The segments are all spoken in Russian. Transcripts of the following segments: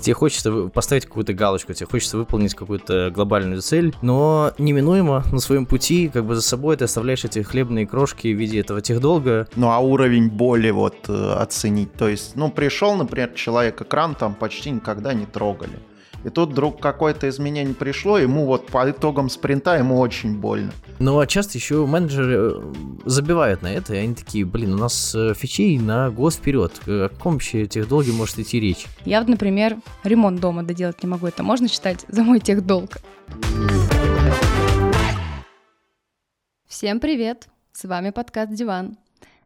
Тебе хочется поставить какую-то галочку, тебе хочется выполнить какую-то глобальную цель, но неминуемо на своем пути, как бы за собой ты оставляешь эти хлебные крошки в виде этого техдолга. Ну а уровень боли вот э, оценить, то есть, ну пришел, например, человек, экран там почти никогда не трогали. И тут вдруг какое-то изменение пришло, ему вот по итогам спринта ему очень больно. Ну а часто еще менеджеры э, забивают на это, и они такие, блин, у нас э, фичей на год вперед. О каком вообще техдолге может идти речь? Я вот, например, ремонт дома доделать не могу. Это можно считать за мой техдолг? Всем привет! С вами подкаст «Диван».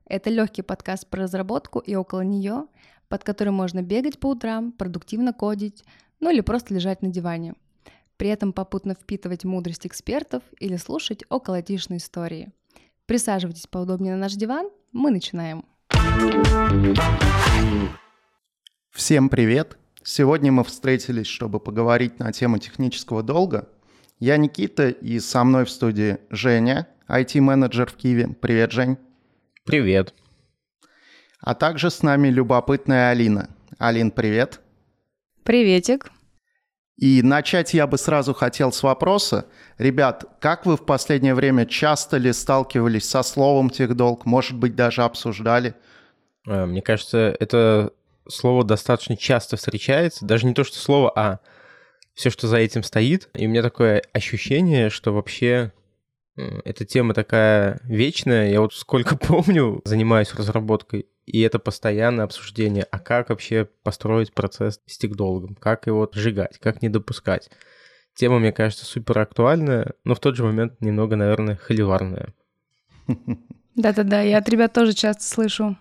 Это легкий подкаст про разработку и около нее, под который можно бегать по утрам, продуктивно кодить, ну или просто лежать на диване. При этом попутно впитывать мудрость экспертов или слушать околотишные истории. Присаживайтесь поудобнее на наш диван, мы начинаем. Всем привет! Сегодня мы встретились, чтобы поговорить на тему технического долга. Я Никита, и со мной в студии Женя, IT-менеджер в Киеве. Привет, Жень. Привет. А также с нами любопытная Алина. Алин, привет. Приветик. И начать я бы сразу хотел с вопроса. Ребят, как вы в последнее время часто ли сталкивались со словом техдолг? Может быть, даже обсуждали? Э, мне кажется, это слово достаточно часто встречается. Даже не то, что слово, а все, что за этим стоит. И у меня такое ощущение, что вообще эта тема такая вечная. Я вот сколько помню, занимаюсь разработкой и это постоянное обсуждение, а как вообще построить процесс стик-долгом, как его сжигать, как не допускать. Тема, мне кажется, супер актуальная, но в тот же момент немного, наверное, холиварная. Да-да-да, я от ребят тоже часто слышу.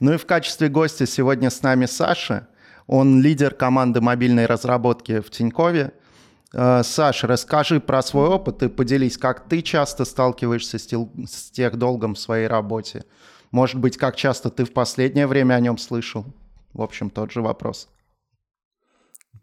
Ну и в качестве гостя сегодня с нами Саша. Он лидер команды мобильной разработки в Тинькове. Э, Саша, расскажи про свой опыт и поделись, как ты часто сталкиваешься с тех долгом в своей работе. Может быть, как часто ты в последнее время о нем слышал? В общем, тот же вопрос.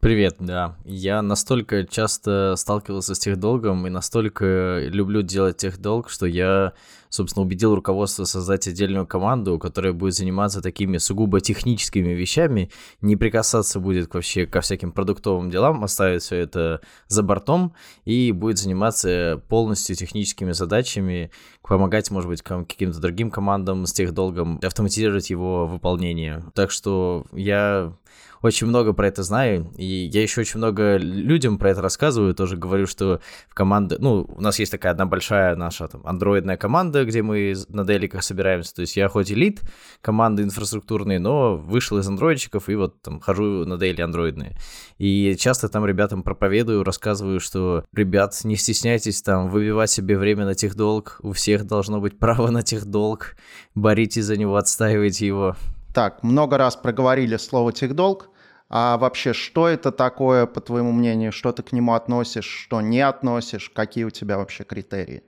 Привет, да. Я настолько часто сталкивался с техдолгом и настолько люблю делать техдолг, что я, собственно, убедил руководство создать отдельную команду, которая будет заниматься такими сугубо техническими вещами, не прикасаться будет вообще ко всяким продуктовым делам, оставить все это за бортом и будет заниматься полностью техническими задачами, помогать, может быть, каким-то другим командам с техдолгом, автоматизировать его выполнение. Так что я очень много про это знаю, и я еще очень много людям про это рассказываю, тоже говорю, что в команде, ну, у нас есть такая одна большая наша там андроидная команда, где мы на деликах собираемся, то есть я хоть и лид команды инфраструктурной, но вышел из андроидчиков и вот там хожу на дейли андроидные. И часто там ребятам проповедую, рассказываю, что, ребят, не стесняйтесь там выбивать себе время на техдолг, у всех должно быть право на техдолг, боритесь за него, отстаивайте его. Так, много раз проговорили слово техдолг. А вообще, что это такое, по твоему мнению? Что ты к нему относишь, что не относишь? Какие у тебя вообще критерии?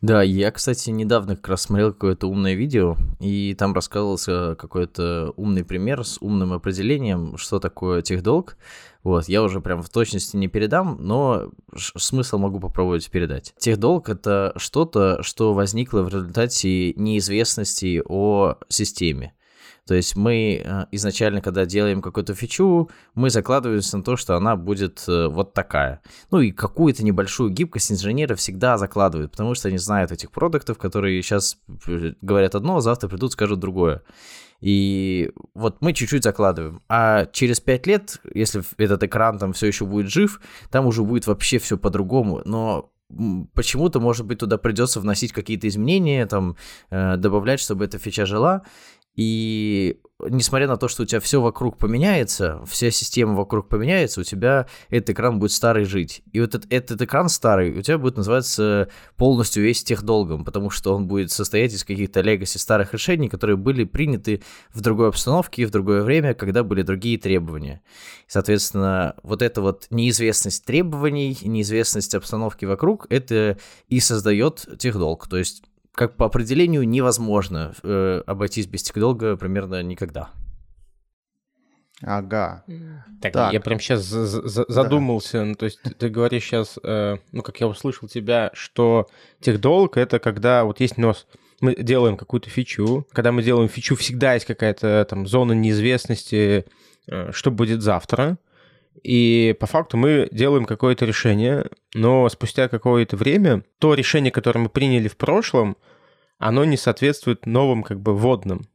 Да, я, кстати, недавно как раз смотрел какое-то умное видео, и там рассказывался какой-то умный пример с умным определением, что такое техдолг. Вот, я уже прям в точности не передам, но смысл могу попробовать передать. Техдолг — это что-то, что возникло в результате неизвестности о системе. То есть мы э, изначально, когда делаем какую-то фичу, мы закладываемся на то, что она будет э, вот такая. Ну и какую-то небольшую гибкость инженеры всегда закладывают, потому что они знают этих продуктов, которые сейчас э, говорят одно, а завтра придут, скажут другое. И вот мы чуть-чуть закладываем. А через 5 лет, если этот экран там все еще будет жив, там уже будет вообще все по-другому. Но почему-то, может быть, туда придется вносить какие-то изменения, там, добавлять, чтобы эта фича жила. И несмотря на то, что у тебя все вокруг поменяется, вся система вокруг поменяется, у тебя этот экран будет старый жить. И вот этот, этот экран старый у тебя будет называться полностью весь техдолгом, потому что он будет состоять из каких-то легаси старых решений, которые были приняты в другой обстановке и в другое время, когда были другие требования. Соответственно, вот эта вот неизвестность требований, неизвестность обстановки вокруг, это и создает техдолг. То есть как по определению невозможно э, обойтись без техдолга примерно никогда. Ага. Так, Так. я прям сейчас задумался. Ну, то есть ты говоришь сейчас, э, ну, как я услышал тебя, что техдолг — это когда вот есть нос, мы делаем какую-то фичу. Когда мы делаем фичу, всегда есть какая-то там зона неизвестности, э, что будет завтра. И по факту мы делаем какое-то решение, но спустя какое-то время то решение, которое мы приняли в прошлом, оно не соответствует новым как бы вводным.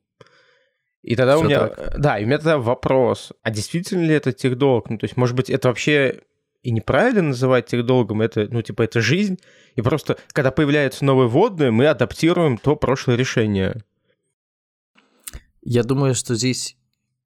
И тогда Всё у меня, так. э, да, и у меня тогда вопрос, а действительно ли это техдолг? Ну, то есть, может быть, это вообще и неправильно называть техдолгом, это, ну, типа, это жизнь, и просто, когда появляются новые вводные, мы адаптируем то прошлое решение. Я думаю, что здесь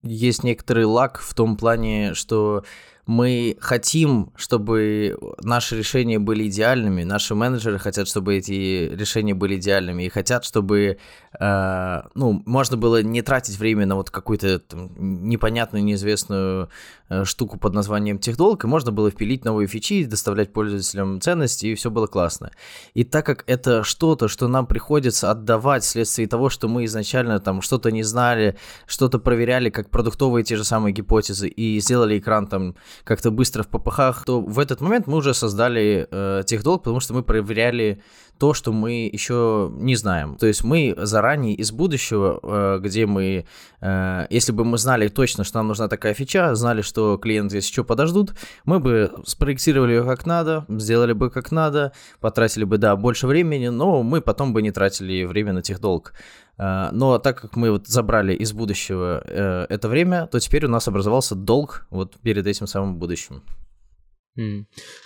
есть некоторый лак в том плане, что мы хотим, чтобы наши решения были идеальными, наши менеджеры хотят, чтобы эти решения были идеальными, и хотят, чтобы, э, ну, можно было не тратить время на вот какую-то непонятную, неизвестную э, штуку под названием техдолг, и можно было впилить новые фичи, доставлять пользователям ценности, и все было классно. И так как это что-то, что нам приходится отдавать вследствие того, что мы изначально там что-то не знали, что-то проверяли, как продуктовые те же самые гипотезы, и сделали экран там как-то быстро в попыхах, то в этот момент мы уже создали э, техдолг, потому что мы проверяли то, что мы еще не знаем. То есть мы заранее из будущего, э, где мы, э, если бы мы знали точно, что нам нужна такая фича, знали, что клиенты если что подождут, мы бы спроектировали ее как надо, сделали бы как надо, потратили бы, да, больше времени, но мы потом бы не тратили время на техдолг. Э, Но так как мы вот забрали из будущего э, это время, то теперь у нас образовался долг вот перед этим самым будущим.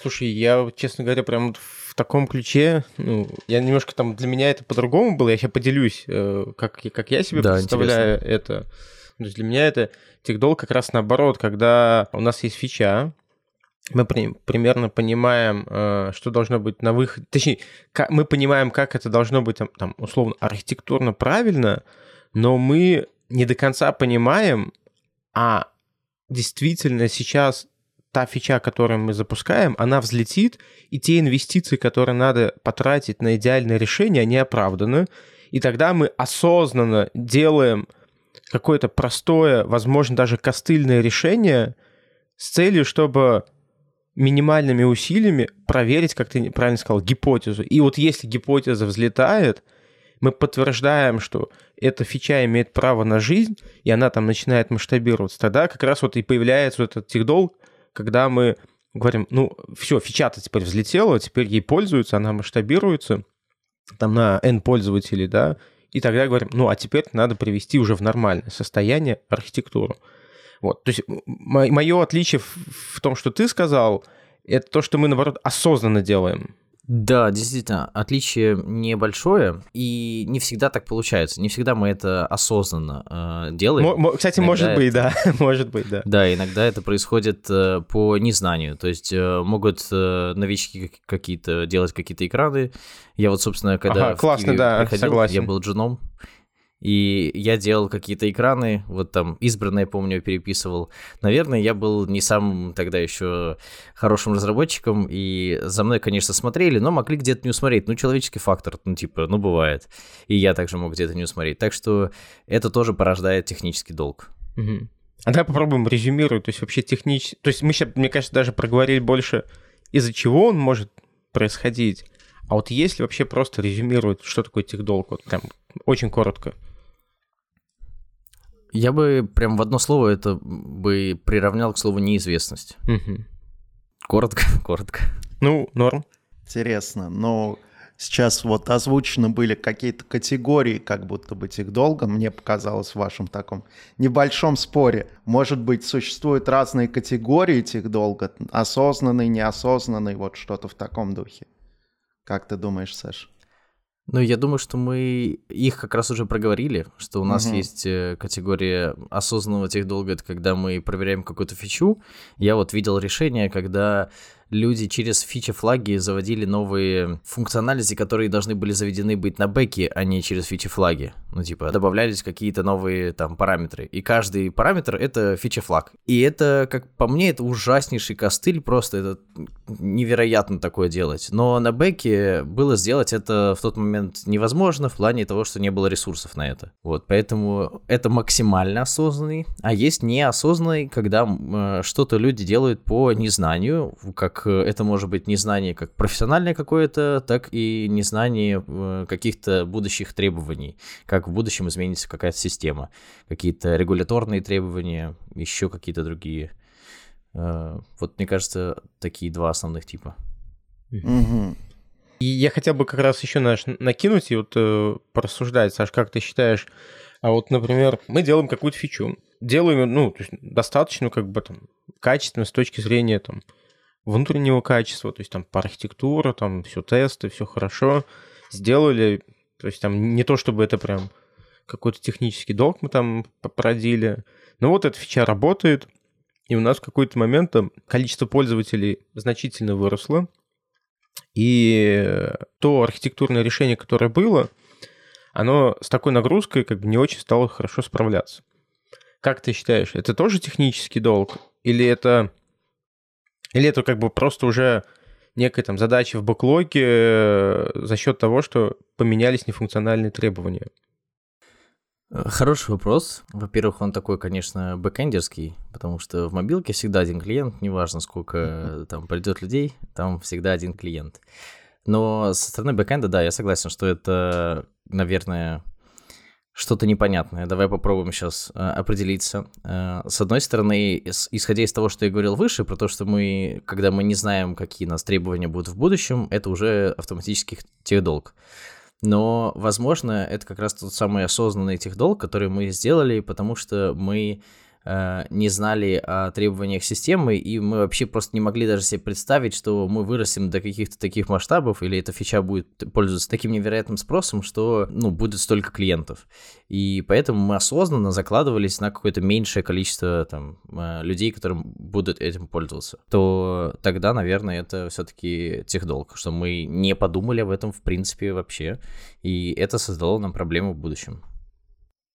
Слушай, я, честно говоря, прям в таком ключе, ну, я немножко там, для меня это по-другому было, я сейчас поделюсь, э, как, как я себе Да, представляю это. То есть для меня это техдолг как раз наоборот, когда у нас есть фича, мы при- примерно понимаем, э, что должно быть на выходе, точнее, ка- мы понимаем, как это должно быть, там, там, условно, архитектурно правильно, но мы не до конца понимаем, а действительно сейчас та фича, которую мы запускаем, она взлетит, и те инвестиции, которые надо потратить на идеальное решение, они оправданы. И тогда мы осознанно делаем какое-то простое, возможно, даже костыльное решение с целью, чтобы минимальными усилиями проверить, как ты правильно сказал, гипотезу. И вот если гипотеза взлетает, мы подтверждаем, что эта фича имеет право на жизнь, и она там начинает масштабироваться, тогда как раз вот и появляется вот этот техдолг, когда мы говорим, ну, все, фича-то теперь взлетела, теперь ей пользуются, она масштабируется там на N пользователей, да, и тогда говорим, ну, а теперь надо привести уже в нормальное состояние архитектуру. Вот, то есть мое отличие в, том, что ты сказал, это то, что мы, наоборот, осознанно делаем. Да, действительно, отличие небольшое, и не всегда так получается. Не всегда мы это осознанно э, делаем. Мо- кстати, Иногда может быть, это- да, может быть, да. Да, иногда это происходит э, по незнанию. То есть э, могут э, новички как- какие-то делать какие-то экраны. Я вот, собственно, когда Ага, классно, да, приходил, согласен. я был джуном, и я делал какие-то экраны, вот там избранное, помню, переписывал. Наверное, я был не самым тогда еще хорошим разработчиком, и за мной, конечно, смотрели, но могли где-то не усмотреть. Ну, человеческий фактор, ну, типа, ну, бывает. И я также мог где-то не усмотреть. Так что это тоже порождает технический долг. Мгм. А давай попробуем резюмировать, то есть вообще технически... То есть мы сейчас, мне кажется, даже проговорили больше, из-за чего он может происходить. А вот если вообще просто резюмировать, что такое техдолг, вот прям очень коротко. Я бы прям в одно слово это бы приравнял к слову неизвестность. Мгм. Коротко, коротко. Ну, норм. Интересно, но сейчас вот озвучены были какие-то категории, как будто бы техдолга, мне показалось в вашем таком небольшом споре. Может быть, существуют разные категории техдолга, осознанный, неосознанный, вот что-то в таком духе. Как ты думаешь, Саш? Ну, я думаю, что мы их как раз уже проговорили, что у нас Мгм. есть э, категория осознанного техдолга, это когда мы проверяем какую-то фичу. Я вот видел решение, когда люди через фичи-флаги заводили новые функциональности, которые должны были заведены быть на бэке, а не через фичи-флаги. Ну, типа, добавлялись какие-то новые там параметры. И каждый параметр — это фичи-флаг. И это, как по мне, это ужаснейший костыль, просто это невероятно такое делать. Но на бэке было сделать это в тот момент невозможно в плане того, что не было ресурсов на это. Вот, поэтому это максимально осознанный, а есть неосознанный, когда э, что-то люди делают по незнанию, как э, это может быть незнание как профессиональное какое-то, так и незнание э, каких-то будущих требований, как в будущем изменится какая-то система, какие-то регуляторные требования, еще какие-то другие. Э, вот, мне кажется, такие два основных типа. Мгм. И я хотел бы как раз еще знаешь, накинуть и вот э, порассуждать, Саш, как ты считаешь, а вот, например, мы делаем какую-то фичу, делаем, ну, то есть достаточно как бы там качественно с точки зрения там внутреннего качества, то есть там по архитектуре, там все тесты, все хорошо, сделали, то есть там не то чтобы это прям какой-то технический долг мы там породили, но вот эта фича работает, и у нас в какой-то момент там количество пользователей значительно выросло, и то архитектурное решение, которое было, оно с такой нагрузкой как бы не очень стало хорошо справляться. Как ты считаешь, это тоже технический долг? Или это, или это как бы просто уже некая там задача в бэклоге э, за счет того, что поменялись нефункциональные требования? Хороший вопрос. Во-первых, он такой, конечно, бэкэндерский, потому что в мобилке всегда один клиент, неважно, сколько там придет людей, там всегда один клиент. Но со стороны бэкэнда, да, я согласен, что это, наверное, что-то непонятное. Давай попробуем сейчас э, определиться. Э, с одной стороны, ис- исходя из того, что я говорил выше, про то, что мы, когда мы не знаем, какие нас требования будут в будущем, это уже автоматически техдолг. Но, возможно, это как раз тот самый осознанный техдолг, который мы сделали, потому что мы э, не знали о требованиях системы, и мы вообще просто не могли даже себе представить, что мы вырастем до каких-то таких масштабов, или эта фича будет пользоваться таким невероятным спросом, что, ну, будет столько клиентов. И поэтому мы осознанно закладывались на какое-то меньшее количество там э, людей, которые будут этим пользоваться. То тогда, наверное, это все-таки техдолг, что мы не подумали об этом в принципе вообще, и это создало нам проблему в будущем.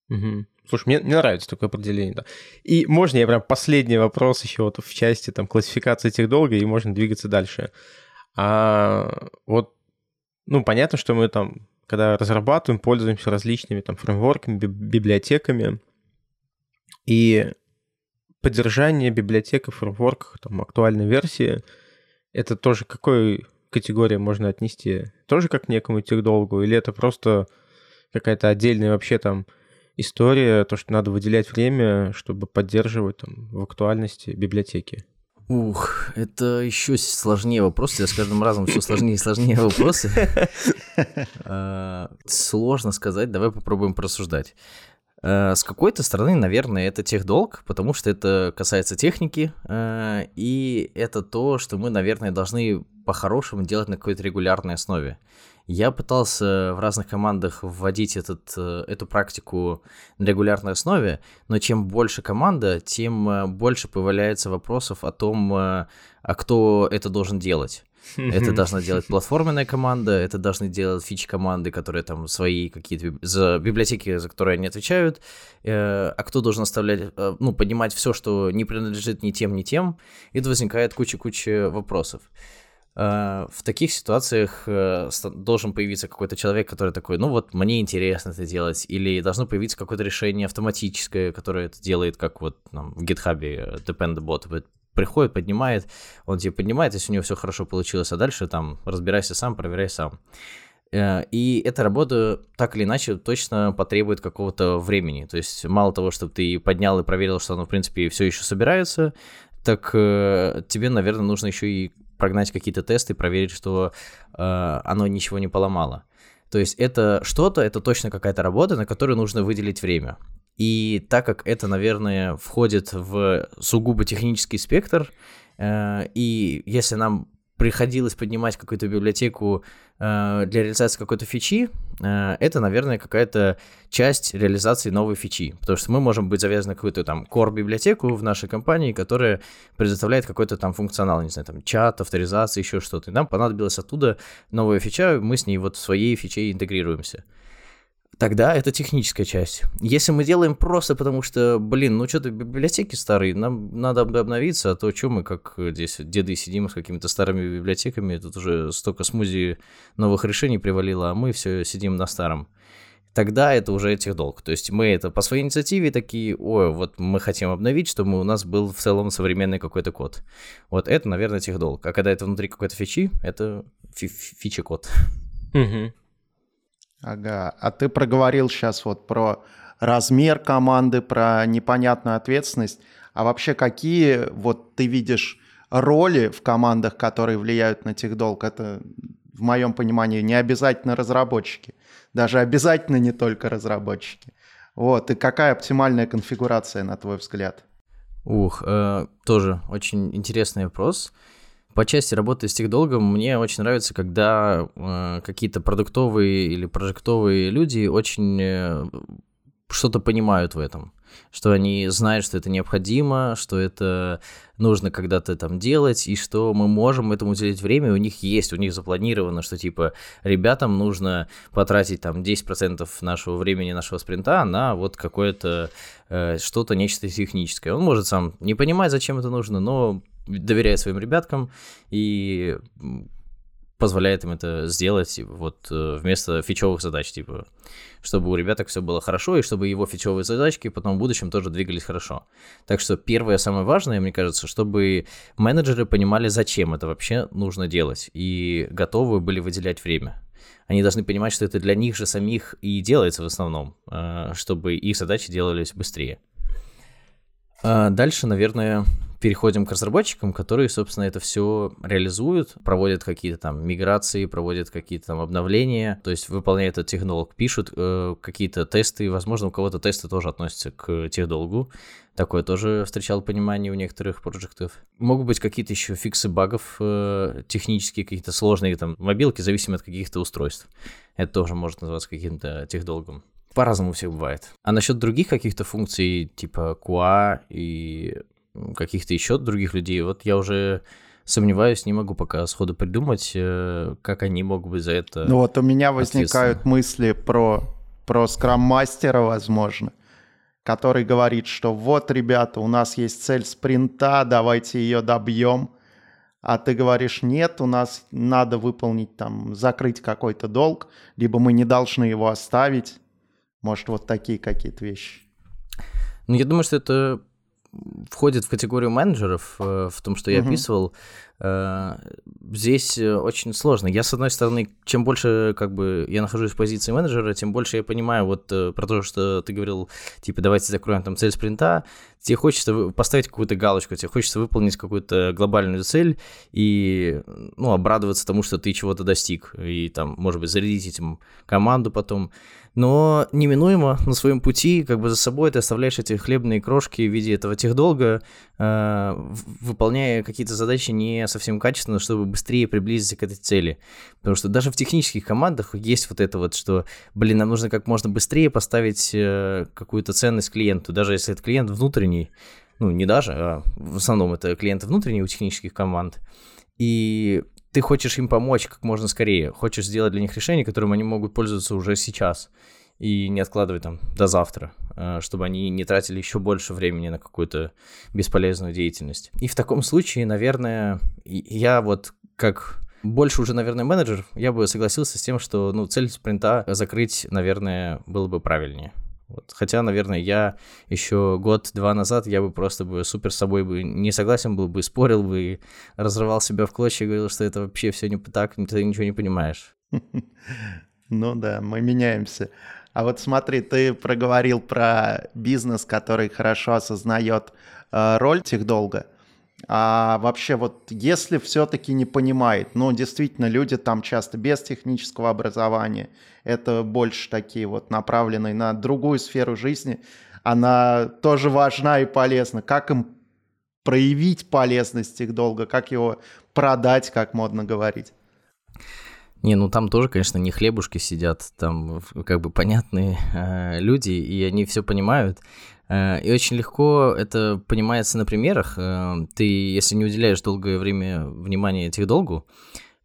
Мгм. Слушай, мне, мне нравится такое определение, да. И можно я прям последний вопрос еще вот в части там классификации техдолга, и можно двигаться дальше. А вот, ну, понятно, что мы там, когда разрабатываем, пользуемся различными там фреймворками, би- библиотеками, и поддержание библиотек и фреймворков, там, актуальной версии, это тоже какой категории можно отнести? Тоже как к некому техдолгу, или это просто какая-то отдельная вообще там история, то, что надо выделять время, чтобы поддерживать там в актуальности библиотеки. Ух, это еще сложнее вопросы. Я с каждым разом все сложнее и сложнее вопросы. А, Сложно сказать, давай попробуем просуждать. А, С какой-то стороны, наверное, это техдолг, потому что это касается техники, а, и это то, что мы, наверное, должны по-хорошему делать на какой-то регулярной основе. Я пытался в разных командах вводить этот, э, эту практику на регулярной основе, но чем больше команда, тем э, больше появляется вопросов о том, э, а кто это должен делать. Это должна делать платформенная команда, это должны делать фичи-команды, которые там свои какие-то за библиотеки, за которые они отвечают, а кто должен оставлять, ну, поднимать все, что не принадлежит ни тем, ни тем, и тут возникает куча-куча вопросов. Э, В таких ситуациях э, должен появиться какой-то человек, который такой, ну вот мне интересно это делать, или должно появиться какое-то решение автоматическое, которое это делает, как вот там, в GitHub э, Dependabot приходит, поднимает, он тебе поднимает, если у него все хорошо получилось, а дальше там разбирайся сам, проверяй сам. И эта работа так или иначе точно потребует какого-то времени. То есть мало того, чтобы ты поднял и проверил, что оно, в принципе, все еще собирается, так тебе, наверное, нужно еще и прогнать какие-то тесты, проверить, что э, оно ничего не поломало. То есть это что-то, это точно какая-то работа, на которую нужно выделить время. И так как это, наверное, входит в сугубо технический спектр, э, и если нам приходилось поднимать какую-то библиотеку э, для реализации какой-то фичи, э, это, наверное, какая-то часть реализации новой фичи. Потому что мы можем быть завязаны какую-то там core-библиотеку в нашей компании, которая предоставляет какой-то там функционал, не знаю, там чат, авторизация, еще что-то. И нам понадобилась оттуда новая фича, мы с ней вот своей фиче интегрируемся тогда это техническая часть. Если мы делаем просто потому, что, блин, ну что-то библиотеки старые, нам надо обновиться, а то что мы как здесь деды сидим с какими-то старыми библиотеками, тут уже столько смузи новых решений привалило, а мы все сидим на старом. Тогда это уже этих долг. То есть мы это по своей инициативе такие, ой, вот мы хотим обновить, чтобы у нас был в целом современный какой-то код. Вот это, наверное, тех долг. А когда это внутри какой-то фичи, это фи фичи-код. Угу. Ага. А ты проговорил сейчас вот про размер команды, про непонятную ответственность. А вообще какие вот ты видишь роли в командах, которые влияют на техдолг? Это, в моем понимании, не обязательно разработчики. Даже обязательно не только разработчики. Вот. И какая оптимальная конфигурация, на твой взгляд? Ух, э, тоже очень интересный вопрос. По части работы с техдолгом мне очень нравится, когда э, какие-то продуктовые или прожектовые люди очень э, что-то понимают в этом, что они знают, что это необходимо, что это нужно когда-то там делать, и что мы можем этому уделить время, у них есть, у них запланировано, что типа ребятам нужно потратить там 10% нашего времени, нашего спринта на вот какое-то э, что-то, нечто техническое. Он может сам не понимать, зачем это нужно, но доверяет своим ребяткам и позволяет им это сделать вот э, вместо фичевых задач, типа, чтобы у ребяток все было хорошо, и чтобы его фичевые задачки потом в будущем тоже двигались хорошо. Так что первое, самое важное, мне кажется, чтобы менеджеры понимали, зачем это вообще нужно делать, и готовы были выделять время. Они должны понимать, что это для них же самих и делается в основном, э, чтобы их задачи делались быстрее. А дальше, наверное, переходим к разработчикам, которые, собственно, это все реализуют, проводят какие-то там миграции, проводят какие-то там обновления, то есть выполняют этот технолог, пишут э, какие-то тесты, возможно, у кого-то тесты тоже относятся к техдолгу, Такое тоже встречал понимание у некоторых проектов. Могут быть какие-то еще фиксы багов э, технические, какие-то сложные там мобилки, зависимые от каких-то устройств. Это тоже может называться каким-то техдолгом. По-разному все бывает. А насчет других каких-то функций, типа QA и каких-то еще других людей, вот я уже сомневаюсь, не могу пока сходу придумать, э, как они могут быть за это. Ну вот у меня возникают мысли про, про скрам-мастера, возможно, который говорит, что вот, ребята, у нас есть цель спринта, давайте ее добьем. А ты говоришь, нет, у нас надо выполнить там, закрыть какой-то долг, либо мы не должны его оставить. Может, вот такие какие-то вещи. Ну, я думаю, что это входит в категорию менеджеров, э, в том, что я uh-huh. описывал, э, здесь э, очень сложно. Я, с одной стороны, чем больше как бы я нахожусь в позиции менеджера, тем больше я понимаю вот про то, что ты говорил, типа, давайте закроем там цель спринта, тебе хочется поставить какую-то галочку, тебе хочется выполнить какую-то глобальную цель и, ну, обрадоваться тому, что ты чего-то достиг, и там, может быть, зарядить этим команду потом но неминуемо на своем пути как бы за собой ты оставляешь эти хлебные крошки в виде этого техдолга, э, выполняя какие-то задачи не совсем качественно, чтобы быстрее приблизиться к этой цели. Потому что даже в технических командах есть вот это вот, что, блин, нам нужно как можно быстрее поставить э, какую-то ценность клиенту, даже если это клиент внутренний, ну не даже, а в основном это клиенты внутренние у технических команд. И ты хочешь им помочь как можно скорее, хочешь сделать для них решение, которым они могут пользоваться уже сейчас и не откладывать там до завтра, э, чтобы они не тратили еще больше времени на какую-то бесполезную деятельность. И в таком случае, наверное, я вот как больше уже, наверное, менеджер, я бы согласился с тем, что ну, цель спринта закрыть, наверное, было бы правильнее. Вот. Хотя, наверное, я еще год-два назад я бы просто бы супер с собой бы не согласен был бы, спорил бы, разрывал себя в клочья и говорил, что это вообще все не так, ты ничего не понимаешь. Ну да, мы меняемся. А вот смотри, ты проговорил про бизнес, который хорошо осознает э, роль техдолга. А вообще вот если все-таки не понимает, ну действительно люди там часто без технического образования, это больше такие вот направленные на другую сферу жизни, она тоже важна и полезна. Как им проявить полезность их долга, как его продать, как модно говорить. Не, ну там тоже, конечно, не хлебушки сидят, там как бы понятные э, люди, и они все понимают. Э, и очень легко это понимается на примерах. Э, ты, если не уделяешь долгое время внимания этих долгу,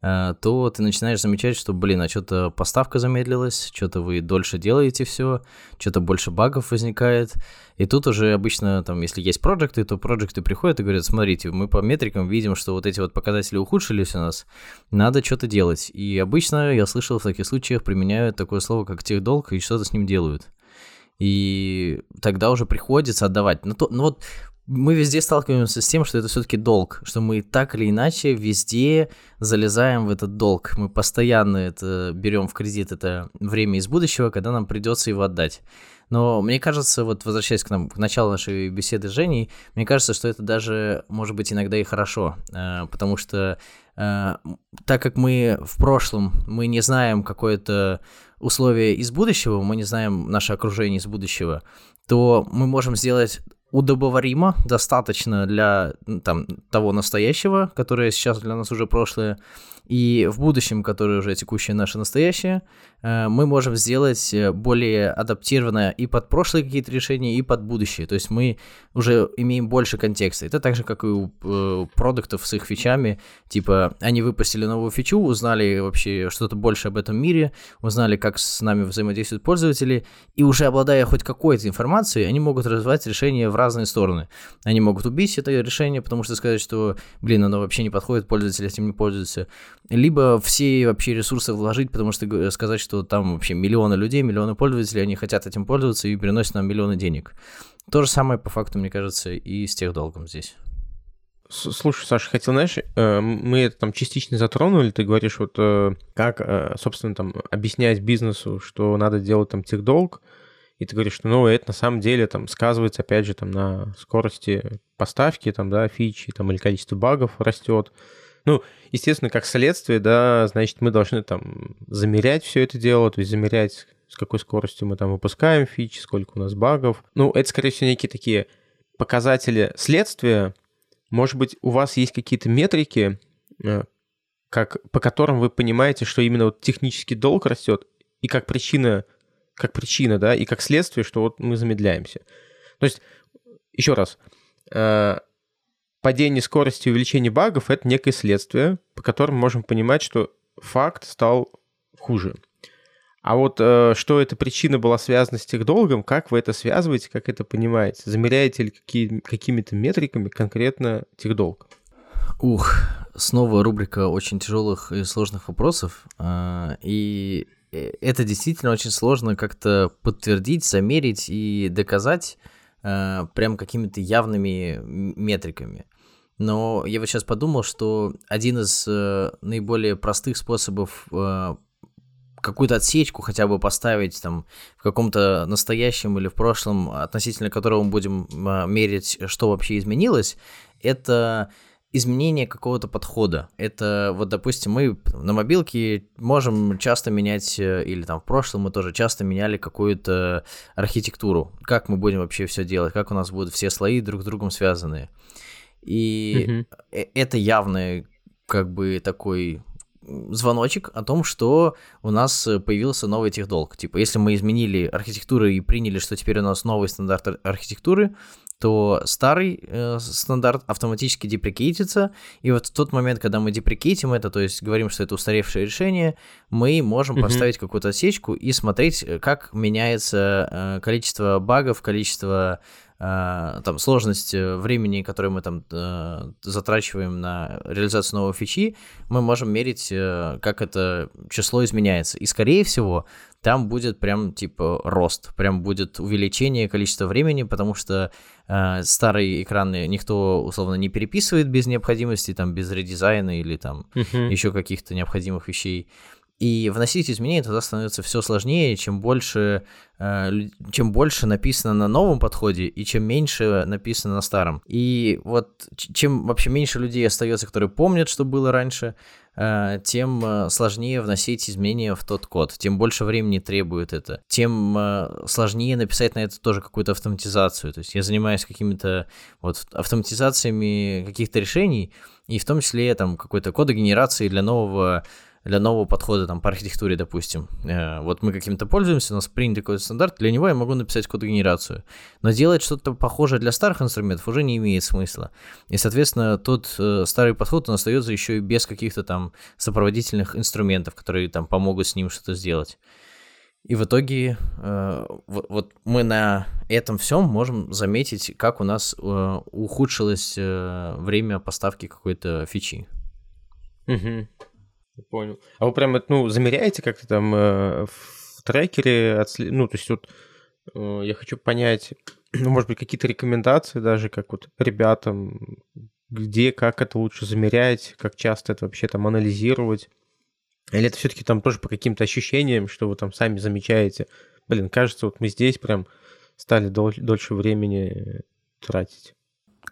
э, то ты начинаешь замечать, что, блин, а что-то поставка замедлилась, что-то вы дольше делаете все, что-то больше багов возникает. И тут уже обычно, там, если есть проекты, то проекты приходят и говорят, смотрите, мы по метрикам видим, что вот эти вот показатели ухудшились у нас, надо что-то делать. И обычно, я слышал, в таких случаях применяют такое слово, как техдолг, и что-то с ним делают и тогда уже приходится отдавать. Но, то, но вот мы везде сталкиваемся с тем, что это все-таки долг, что мы так или иначе везде залезаем в этот долг. Мы постоянно это берем в кредит, это время из будущего, когда нам придется его отдать. Но мне кажется, вот возвращаясь к нам к началу нашей беседы с Женей, мне кажется, что это даже может быть иногда и хорошо, э, потому что э, так как мы в прошлом, мы не знаем какое-то условие из будущего, мы не знаем наше окружение из будущего, то мы можем сделать удобоваримо достаточно для там, того настоящего, которое сейчас для нас уже прошлое, и в будущем, которое уже текущее наше настоящее, мы можем сделать э, более адаптированное и под прошлые какие-то решения, и под будущее. То есть мы уже имеем больше контекста. Это так же, как и у э, продуктов с их фичами. Типа, они выпустили новую фичу, узнали вообще что-то больше об этом мире, узнали, как с нами взаимодействуют пользователи, и уже обладая хоть какой-то информацией, они могут развивать решения в разные стороны. Они могут убить это решение, потому что сказать, что, блин, оно вообще не подходит, пользователи этим не пользуются. Либо все вообще ресурсы вложить, потому что сказать, что что там вообще миллионы людей, миллионы пользователей, они хотят этим пользоваться и приносят нам миллионы денег. То же самое, по факту, мне кажется, и с тех долгом здесь. Слушай, Саша, хотел, знаешь, э, мы это там частично затронули, ты говоришь, вот э, как, э, собственно, там объяснять бизнесу, что надо делать там техдолг, и ты говоришь, что, ну, это на самом деле там сказывается, опять же, там на скорости поставки, там, да, фичи, там, или количество багов растет. Ну, естественно, как следствие, да, значит, мы должны там замерять все это дело, то есть замерять, с какой скоростью мы там выпускаем фичи, сколько у нас багов. Ну, это, скорее всего, некие такие показатели следствия. Может быть, у вас есть какие-то метрики, э, как, по которым вы понимаете, что именно вот технический долг растет, и как причина, как причина, да, и как следствие, что вот мы замедляемся. То есть, еще раз, э, падение скорости и увеличение багов — это некое следствие, по которому можем понимать, что факт стал хуже. А вот э, что эта причина была связана с техдолгом, как вы это связываете, как это понимаете? Замеряете ли какие, какими-то метриками конкретно техдолг? Ух, снова рубрика очень тяжелых и сложных вопросов. А, и э, это действительно очень сложно как-то подтвердить, замерить и доказать э, прям какими-то явными метриками. Но я вот сейчас подумал, что один из э, наиболее простых способов э, какую-то отсечку хотя бы поставить там в каком-то настоящем или в прошлом, относительно которого мы будем э, мерить, что вообще изменилось, это изменение какого-то подхода. Это вот, допустим, мы на мобилке можем часто менять, э, или там в прошлом мы тоже часто меняли какую-то архитектуру. Как мы будем вообще все делать, как у нас будут все слои друг с другом связаны. И угу. это явный как бы такой звоночек о том, что у нас появился новый техдолг. Типа, если мы изменили архитектуру и приняли, что теперь у нас новый стандарт архитектуры, то старый э, стандарт автоматически деприкейтится, и вот в тот момент, когда мы деприкейтим это, то есть говорим, что это устаревшее решение, мы можем mm-hmm. поставить какую-то отсечку и смотреть, как меняется э, количество багов, количество там сложность э, времени, которое мы там э, затрачиваем на реализацию новой фичи, мы можем мерить, э, как это число изменяется. И скорее всего, там будет прям типа рост, прям будет увеличение количества времени, потому что э, старые экраны никто условно не переписывает без необходимости, там без редизайна или там uh-huh. еще каких-то необходимых вещей. И вносить изменения тогда становится все сложнее, чем больше, э, чем больше написано на новом подходе и чем меньше написано на старом. И вот чем вообще меньше людей остается, которые помнят, что было раньше, э, тем э, сложнее вносить изменения в тот код, тем больше времени требует это, тем сложнее написать на это тоже какую-то автоматизацию. То есть я занимаюсь какими-то вот автоматизациями каких-то решений, и в том числе там какой-то кодогенерации для нового для нового подхода там по архитектуре, допустим. Э, вот мы каким-то пользуемся, у нас принят какой-то стандарт, для него я могу написать код-генерацию. Но делать что-то похожее для старых инструментов уже не имеет смысла. И, соответственно, тот э, старый подход, он остается еще и без каких-то там сопроводительных инструментов, которые там помогут с ним что-то сделать. И в итоге э, вот, вот мы на этом всем можем заметить, как у нас э, ухудшилось э, время поставки какой-то фичи. Угу. Понял. А вы прям, ну, замеряете как-то там э, в трекере, отслед... ну, то есть вот э, я хочу понять, ну, может быть, какие-то рекомендации даже, как вот ребятам, где, как это лучше замерять, как часто это вообще там анализировать? Или это все-таки там тоже по каким-то ощущениям, что вы там сами замечаете? Блин, кажется, вот мы здесь прям стали дол- дольше времени тратить.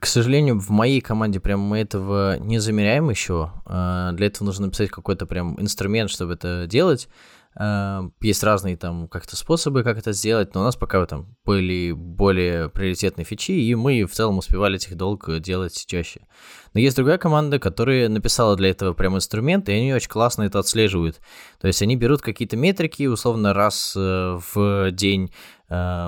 К сожалению, в моей команде прям мы этого не замеряем еще. А, для этого нужно написать какой-то прям инструмент, чтобы это делать. А, есть разные там как-то способы, как это сделать, но у нас пока там были более приоритетные фичи, и мы в целом успевали этих долг делать чаще. Но есть другая команда, которая написала для этого прям инструмент, и они очень классно это отслеживают. То есть они берут какие-то метрики, условно раз э, в день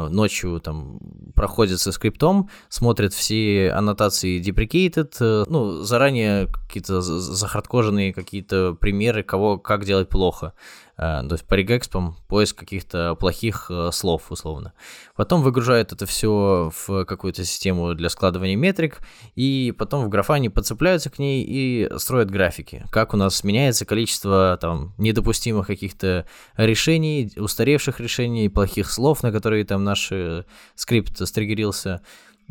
ночью там проходит со скриптом, смотрит все аннотации deprecated, э, ну, заранее какие-то захардкоженные какие-то примеры, кого как делать плохо. Э, то есть по регэкспам поиск каких-то плохих слов, условно. Потом выгружают это все в какую-то систему для складывания метрик, и потом в графане подцепляются к ней и строят графики. Как у нас меняется количество там недопустимых каких-то решений, устаревших решений, плохих слов, на которые там наш э, скрипт стригерился.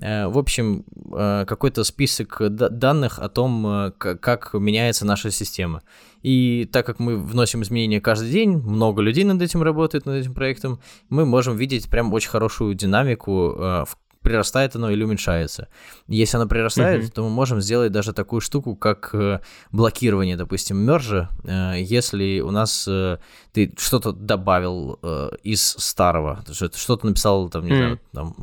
Э, в общем, э, какой-то список данных о том, как меняется наша система. И так как мы вносим изменения каждый день, много людей над этим работает, над этим проектом, мы можем видеть прям очень хорошую динамику, в прирастает оно или уменьшается. Если оно прирастает, uh-huh. то мы можем сделать даже такую штуку, как э, блокирование, допустим, мержа, э, если у нас э, ты что-то добавил из старого, что-то написал, там, не uh-huh. знаю, там,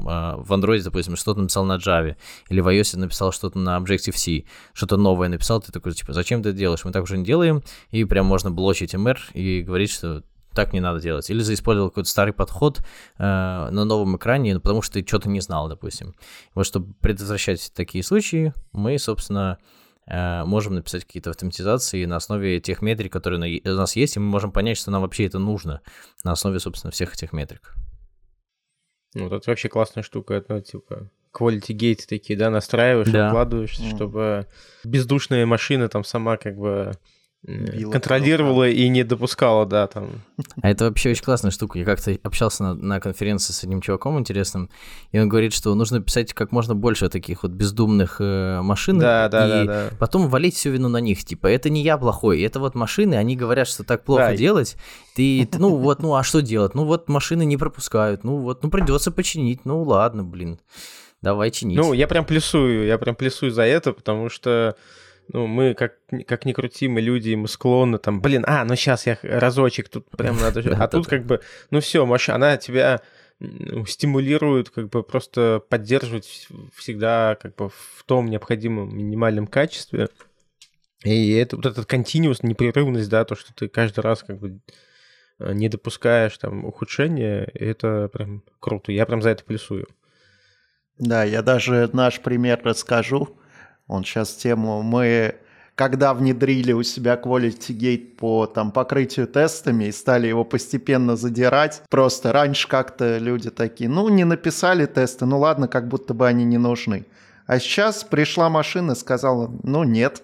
в Android, допустим, что-то написал на Java, или в iOS написал что-то на Objective-C, что-то новое написал, ты такой, типа, зачем ты это делаешь? Мы так уже не делаем, и прям можно блочить MR и говорить, что так не надо делать. Или заиспользовал какой-то старый подход э, на новом экране, ну, потому что ты что-то не знал, допустим. Вот чтобы предотвращать такие случаи, мы, собственно, э, можем написать какие-то автоматизации на основе тех метрик, которые у нас есть, и мы можем понять, что нам вообще это нужно на основе, собственно, всех этих метрик. Ну, вот это вообще классная штука, ну, типа, quality gate такие, да, настраиваешь, да. вкладываешь, mm. чтобы бездушная машина там сама как бы Била контролировала и не допускала, да, там. А это вообще очень классная штука. Я как-то общался на, на конференции с одним чуваком интересным, и он говорит, что нужно писать как можно больше таких вот бездумных э, машин, да, да, и да, да. потом валить всю вину на них. Типа, это не я плохой, это вот машины, они говорят, что так плохо да. делать. Ты, ну вот, ну а что делать? Ну вот машины не пропускают, ну вот, ну придется починить, ну ладно, блин, давай чинить. Ну, я прям плюсую, я прям плюсую за это, потому что ну, мы как, как ни крути, мы люди, мы склонны там, блин, а, ну сейчас я разочек, тут прям надо... А тут как бы, ну все, Маша, она тебя стимулирует как бы просто поддерживать всегда как бы в том необходимом минимальном качестве. И это вот этот континуус, непрерывность, да, то, что ты каждый раз как бы э, не допускаешь там ухудшения, это прям круто. Я прям за это плюсую. Да, я даже наш пример расскажу. Он сейчас тему мы когда внедрили у себя Quality Gate по там, покрытию тестами и стали его постепенно задирать, просто раньше как-то люди такие, ну, не написали тесты, ну ладно, как будто бы они не нужны. А сейчас пришла машина сказала, ну нет,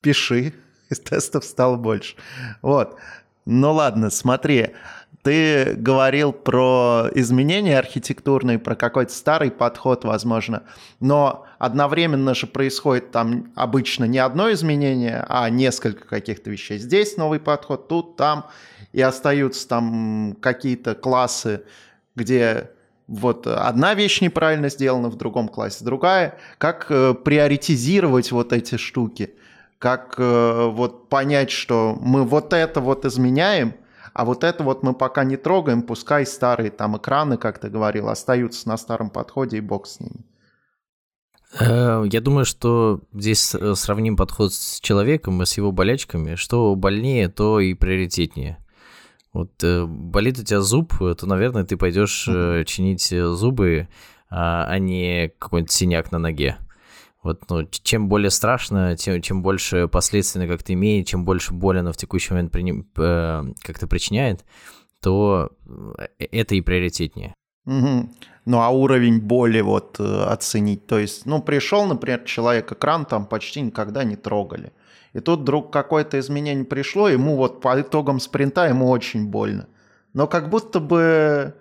пиши, и тестов стало больше. Вот. Ну ладно, смотри, ты говорил про изменения архитектурные, про какой-то старый подход, возможно, но одновременно же происходит там обычно не одно изменение, а несколько каких-то вещей. Здесь новый подход, тут, там, и остаются там какие-то классы, где вот одна вещь неправильно сделана в другом классе, другая. Как э, приоритизировать вот эти штуки? как э, вот понять, что мы вот это вот изменяем, а вот это вот мы пока не трогаем, пускай старые там экраны, как ты говорил, остаются на старом подходе и бог с ними. Э, я думаю, что здесь э, сравним подход с человеком и с его болячками. Что больнее, то и приоритетнее. Вот э, болит у тебя зуб, то, наверное, ты пойдешь чинить зубы, а, а не какой-нибудь синяк на ноге. Вот, ну, чем более страшно, тем, чем больше последствий как-то имеет, чем больше боли оно в текущий момент приним, э, как-то причиняет, то это и приоритетнее. Угу. Ну а уровень боли вот э, оценить. То есть, ну, пришел, например, человек, экран там почти никогда не трогали. И тут вдруг какое-то изменение пришло, ему вот по итогам спринта ему очень больно. Но как будто бы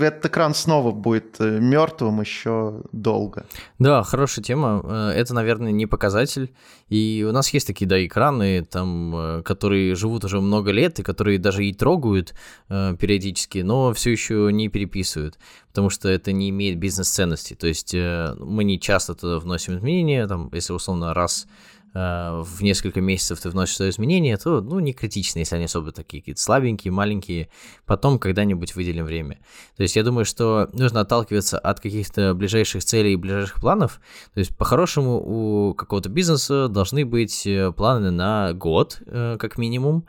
этот экран снова будет э, мертвым еще долго. Да, хорошая тема. Э, это, наверное, не показатель. И у нас есть такие, да, экраны, там, э, которые живут уже много лет и которые даже и трогают периодически, но все еще не переписывают, потому что это не имеет бизнес-ценности. То есть мы не часто туда вносим изменения, там, если условно раз Э, в несколько месяцев ты вносишь свои изменения, то, ну, не критично, если они особо такие какие-то слабенькие, маленькие, потом когда-нибудь выделим время. То есть я думаю, что нужно отталкиваться от каких-то ближайших целей и ближайших планов. То есть по-хорошему у какого-то бизнеса должны быть э, планы на год, э, как минимум,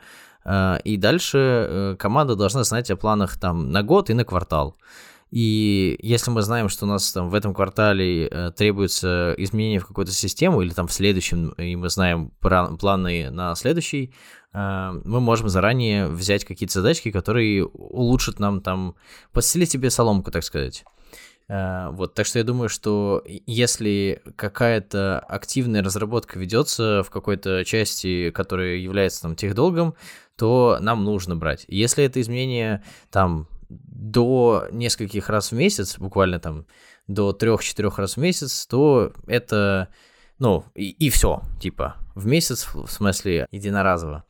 и дальше команда должна знать о планах там на год и на квартал. И если мы знаем, что у нас там в этом квартале э, требуется изменение в какую-то систему, или там в следующем, и мы знаем планы на следующий, э, мы можем заранее взять какие-то задачки, которые улучшат нам там, подстелить тебе соломку, так сказать. Э, вот, так что я думаю, что если какая-то активная разработка ведется в какой-то части, которая является там техдолгом, то нам нужно брать. Если это изменение там до нескольких раз в месяц, буквально там до трех-четырех раз в месяц, то это, ну, и, и все, типа, в месяц, в смысле, единоразово,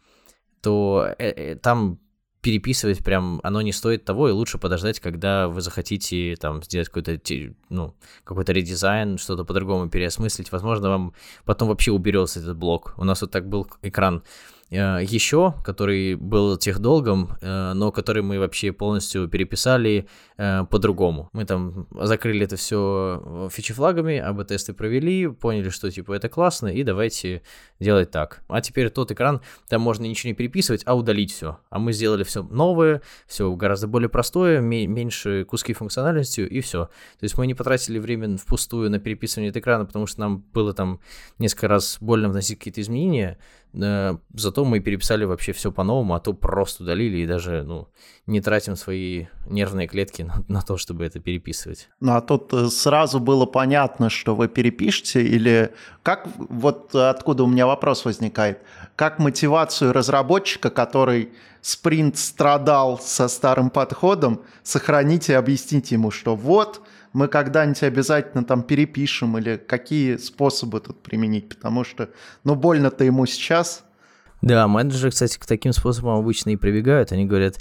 то э, э, там переписывать прям оно не стоит того, и лучше подождать, когда вы захотите там сделать какой-то, ну, какой-то редизайн, что-то по-другому переосмыслить. Возможно, вам потом вообще уберется этот блок. У нас вот так был экран еще, который был техдолгом, э, но который мы вообще полностью переписали э, по-другому. Мы там закрыли это все фичи-флагами, АБ-тесты провели, поняли, что типа это классно, и давайте делать так. А теперь тот экран, там можно ничего не переписывать, а удалить все. А мы сделали все новое, все гораздо более простое, меньше куски функциональностью, и все. То есть мы не потратили время впустую на переписывание этого экрана, потому что нам было там несколько раз больно вносить какие-то изменения, зато мы переписали вообще все по-новому, а то просто удалили и даже ну, не тратим свои нервные клетки на, на то, чтобы это переписывать. Ну а тут э, сразу было понятно, что вы перепишете, или как, вот откуда у меня вопрос возникает, как мотивацию разработчика, который спринт страдал со старым подходом, сохранить и объяснить ему, что вот, мы когда-нибудь обязательно там перепишем или какие способы тут применить, потому что, ну, больно-то ему сейчас. Да, менеджеры, кстати, к таким способам обычно и прибегают. Они говорят,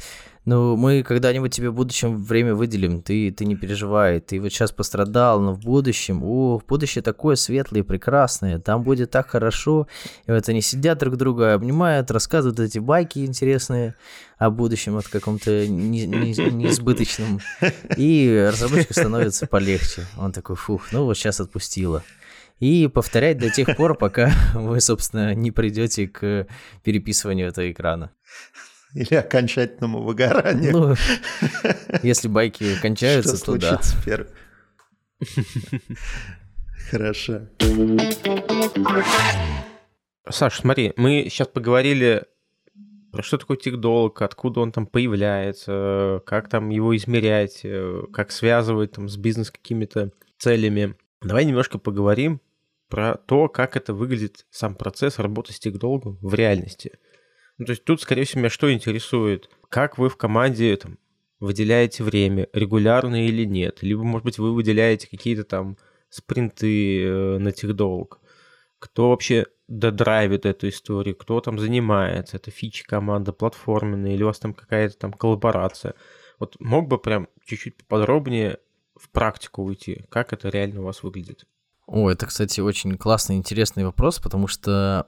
ну, мы когда-нибудь тебе в будущем время выделим, ты, ты не переживай, ты вот сейчас пострадал, но в будущем, о, будущее такое светлое и прекрасное, там будет так хорошо. И вот они сидят друг друга, обнимают, рассказывают эти байки интересные о будущем, от каком-то не, не, неизбыточном. И разработчику становится полегче. Он такой, фух, ну вот сейчас отпустила и повторять до тех пор, пока вы, собственно, не придете к переписыванию этого экрана. Или окончательному выгоранию. Ну, если байки кончаются, Что то да. первым? Хорошо. Саш, смотри, мы сейчас поговорили про что такое тикдолг, откуда он там появляется, как там его измерять, э, как связывать там с бизнес какими-то целями. Давай немножко поговорим про то, как это выглядит сам процесс работы с тикдолгом в реальности. Ну, то есть тут, скорее всего, меня что интересует? Как вы в команде там, выделяете время, регулярно или нет? Либо, может быть, вы выделяете какие-то там спринты э, на техдолг? Кто вообще додрайвит эту историю? Кто там занимается? Это фичи команда, платформенная, или у вас там какая-то там коллаборация? Вот мог бы прям чуть-чуть поподробнее в практику уйти? Как это реально у вас выглядит? О, это, кстати, очень классный, интересный вопрос, потому что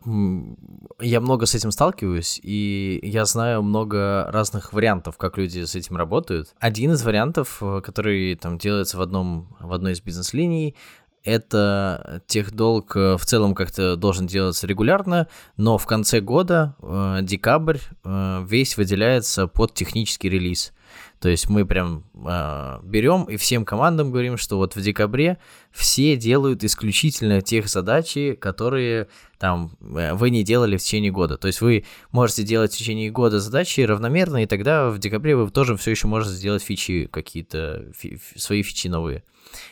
я много с этим сталкиваюсь, и я знаю много разных вариантов, как люди с этим работают. Один из вариантов, э, который там делается в, одном, в одной из бизнес-линий, это техдолг э, в целом как-то должен делаться регулярно, но в конце года, э, декабрь, весь выделяется под технический релиз. То есть мы прям э, берем и всем командам говорим, что вот в декабре все делают исключительно тех задачи, которые там э, вы не делали в течение года. То есть вы можете делать в течение года задачи равномерно, и тогда в декабре вы тоже все еще можете сделать фичи какие-то, фи свои фичи новые.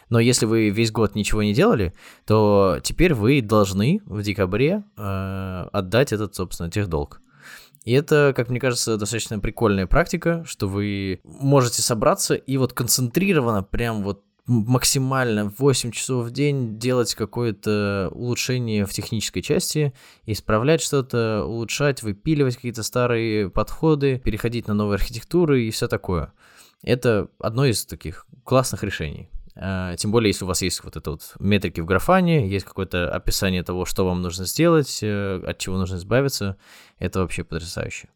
Но если вы весь год ничего не делали, то теперь вы должны в декабре э, отдать этот, собственно, техдолг. И это, как мне кажется, достаточно прикольная практика, что вы можете собраться и вот концентрированно, прям вот максимально 8 часов в день делать какое-то улучшение в технической части, исправлять что-то, улучшать, выпиливать какие-то старые подходы, переходить на новые архитектуры и все такое. Это одно из таких классных решений. А, тем более, если у вас есть вот это вот метрики в графане, есть какое-то описание того, что вам нужно сделать, э, от чего нужно избавиться, это вообще потрясающе.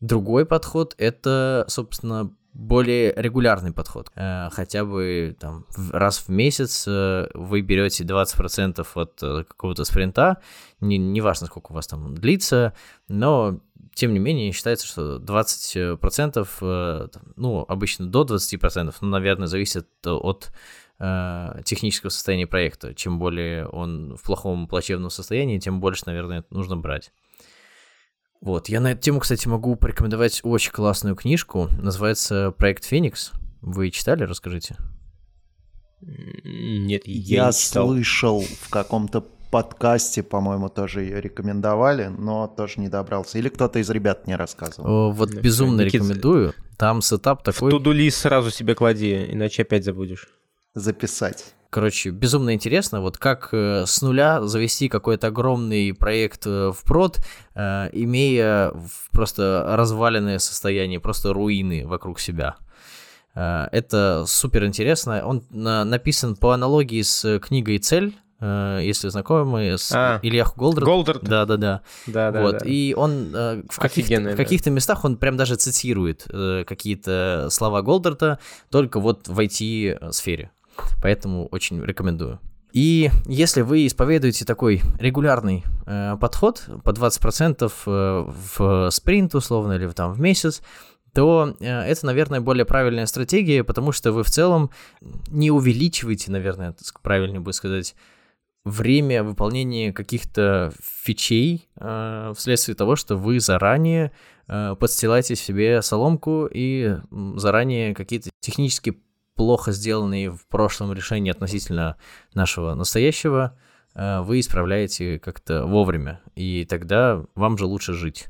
Другой подход — это, собственно, более регулярный подход. Э, хотя бы там раз в месяц э, вы берете 20% от какого-то спринта, не, не сколько у вас там длится, но тем не менее, считается, что 20%, э, ну, обычно до 20%, ну, наверное, зависит от э, технического состояния проекта. Чем более он в плохом, плачевном состоянии, тем больше, наверное, нужно брать. Вот, я на эту тему, кстати, могу порекомендовать очень классную книжку, называется «Проект Феникс». Вы читали? Расскажите. Нет, я, я слышал в каком-то подкасте, по-моему, тоже ее рекомендовали, но тоже не добрался. Или кто-то из ребят не рассказывал. О, вот да, безумно Никит, рекомендую. Там setup такой... В туду сразу себе клади, иначе опять забудешь. Записать. Короче, безумно интересно, вот как э, с нуля завести какой-то огромный проект э, в prod, э, имея просто разваленное состояние, просто руины вокруг себя. Это супер интересно. Он написан по аналогии с книгой «Цель» Э, если знакомы, с а, Элияху Голдратт. Голдратт? Да, да, да. Да, да. Вот. Да. И он э, в каких-то, в каких-то местах он прям даже цитирует э, какие-то слова Голдерта, только вот в IT-сфере. Поэтому очень рекомендую. И если вы исповедуете такой регулярный э, подход по 20% э, в спринт условно или там в месяц, то э, это, наверное, более правильная стратегия, потому что вы в целом не увеличиваете, наверное, правильнее будет сказать, время выполнения каких-то фичей э, вследствие того, что вы заранее э, подстилаете себе соломку и заранее какие-то технически плохо сделанные в прошлом решения относительно нашего настоящего э, вы исправляете как-то вовремя, и тогда вам же лучше жить.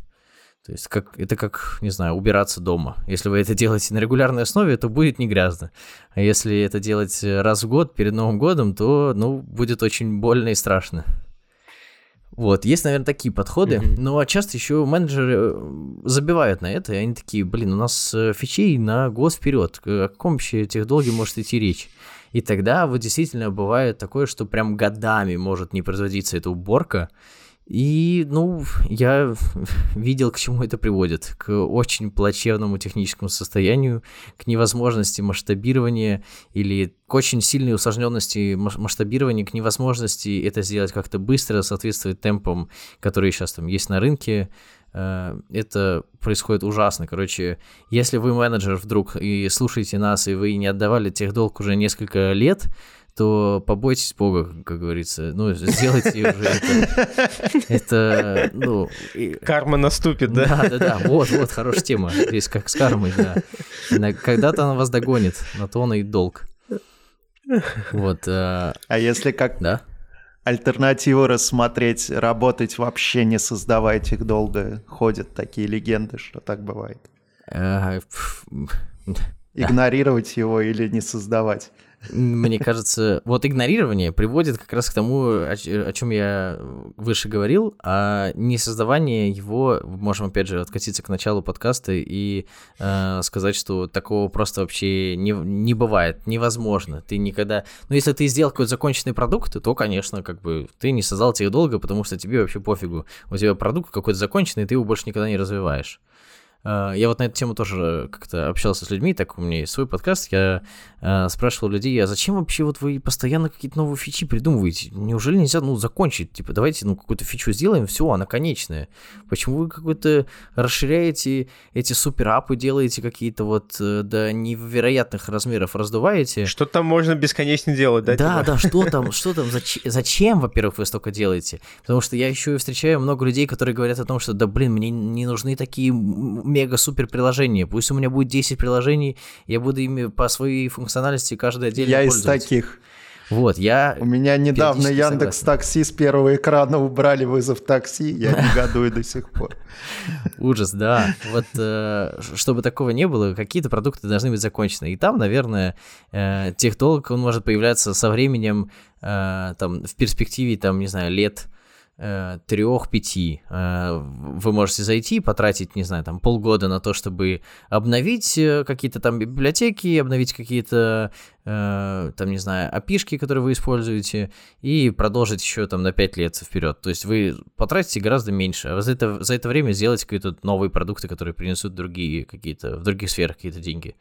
То есть как, это как, не знаю, убираться дома. Если вы это делаете на регулярной основе, то будет не грязно. А если это делать раз в год перед Новым годом, то, ну, будет очень больно и страшно. Вот, есть, наверное, такие подходы, mm-hmm. но часто еще менеджеры э, забивают на это, и они такие, блин, у нас э, фичей на год вперед, о каком вообще техдолге может идти речь? И тогда вот действительно бывает такое, что прям годами может не производиться эта уборка, и, ну, я видел, к чему это приводит. К очень плачевному техническому состоянию, к невозможности масштабирования или к очень сильной усложненности масштабирования, к невозможности это сделать как-то быстро, соответствовать темпам, которые сейчас там есть на рынке. Э, это происходит ужасно. Короче, если вы менеджер вдруг и слушаете нас, и вы не отдавали тех долг уже несколько лет, то побойтесь Бога, как говорится. Ну, сделайте уже это. Это, ну... Карма наступит, да? Да, да, да. Вот, вот, хорошая тема. Здесь как с кармой, да. Когда-то она вас догонит, на то она и долг. Вот. А, а если как да? альтернативу рассмотреть, работать вообще не создавать их долго, ходят такие легенды, что так бывает. Игнорировать его или не создавать. Мне кажется, вот игнорирование приводит как раз к тому, о, чем я выше говорил, а не создавание его, можем опять же откатиться к началу подкаста и э, сказать, что такого просто вообще не, не бывает, невозможно. Ты никогда... Ну, если ты сделал какой-то законченный продукт, то, конечно, как бы ты не создал тех долго, потому что тебе вообще пофигу. У тебя продукт какой-то законченный, ты его больше никогда не развиваешь. А, я вот на эту тему тоже как-то общался с людьми, так у меня есть свой подкаст, я э, спрашивал людей, а зачем вообще вот вы постоянно какие-то новые фичи придумываете? Неужели нельзя, ну, закончить? Типа, давайте, ну, какую-то фичу сделаем, все, она конечная. Почему вы какой-то расширяете эти суперапы, делаете какие-то вот э, до невероятных размеров, раздуваете? Что там можно бесконечно делать, да? Да, типа? да, что там, что там, зачем, зачем, во-первых, вы столько делаете? Потому что я еще и встречаю много людей, которые говорят о том, что, да, блин, мне не нужны такие мега-супер приложение. Пусть у меня будет 10 приложений, я буду ими по своей функциональности каждый отдельно Я из таких. Вот, я... У меня недавно Яндекс Такси с первого экрана убрали вызов такси, я негодую до сих пор. Ужас, да. Вот э, чтобы такого не было, какие-то продукты должны быть закончены. И там, наверное, э, техдолг, он может появляться со временем, э, там, в перспективе, там, не знаю, лет трех-пяти. Э, вы можете зайти, потратить, не знаю, там полгода на то, чтобы обновить э, какие-то там библиотеки, обновить какие-то, там, не знаю, опишки, которые вы используете, и продолжить еще там на пять лет вперед. То есть вы потратите гораздо меньше, а за это, за это время сделаете какие-то новые продукты, которые принесут другие какие-то, в других сферах какие-то деньги.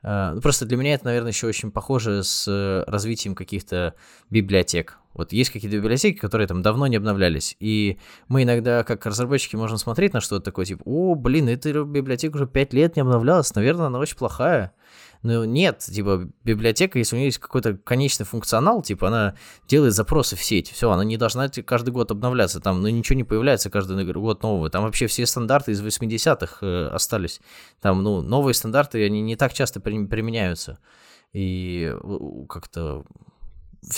Просто для меня это, наверное, еще очень похоже с развитием каких-то библиотек. Вот есть какие-то библиотеки, которые там давно не обновлялись, и мы иногда, как разработчики, можем смотреть на что-то такое, типа, о, блин, эта библиотека уже 5 лет не обновлялась, наверное, она очень плохая. Но нет, типа, библиотека, если у нее есть какой-то конечный функционал, типа, она делает запросы в сеть, все, она не должна каждый год обновляться, там, ну, ничего не появляется каждый год нового, там вообще все стандарты из 80-х э, остались, там, ну, новые стандарты, они не так часто применяются, и как-то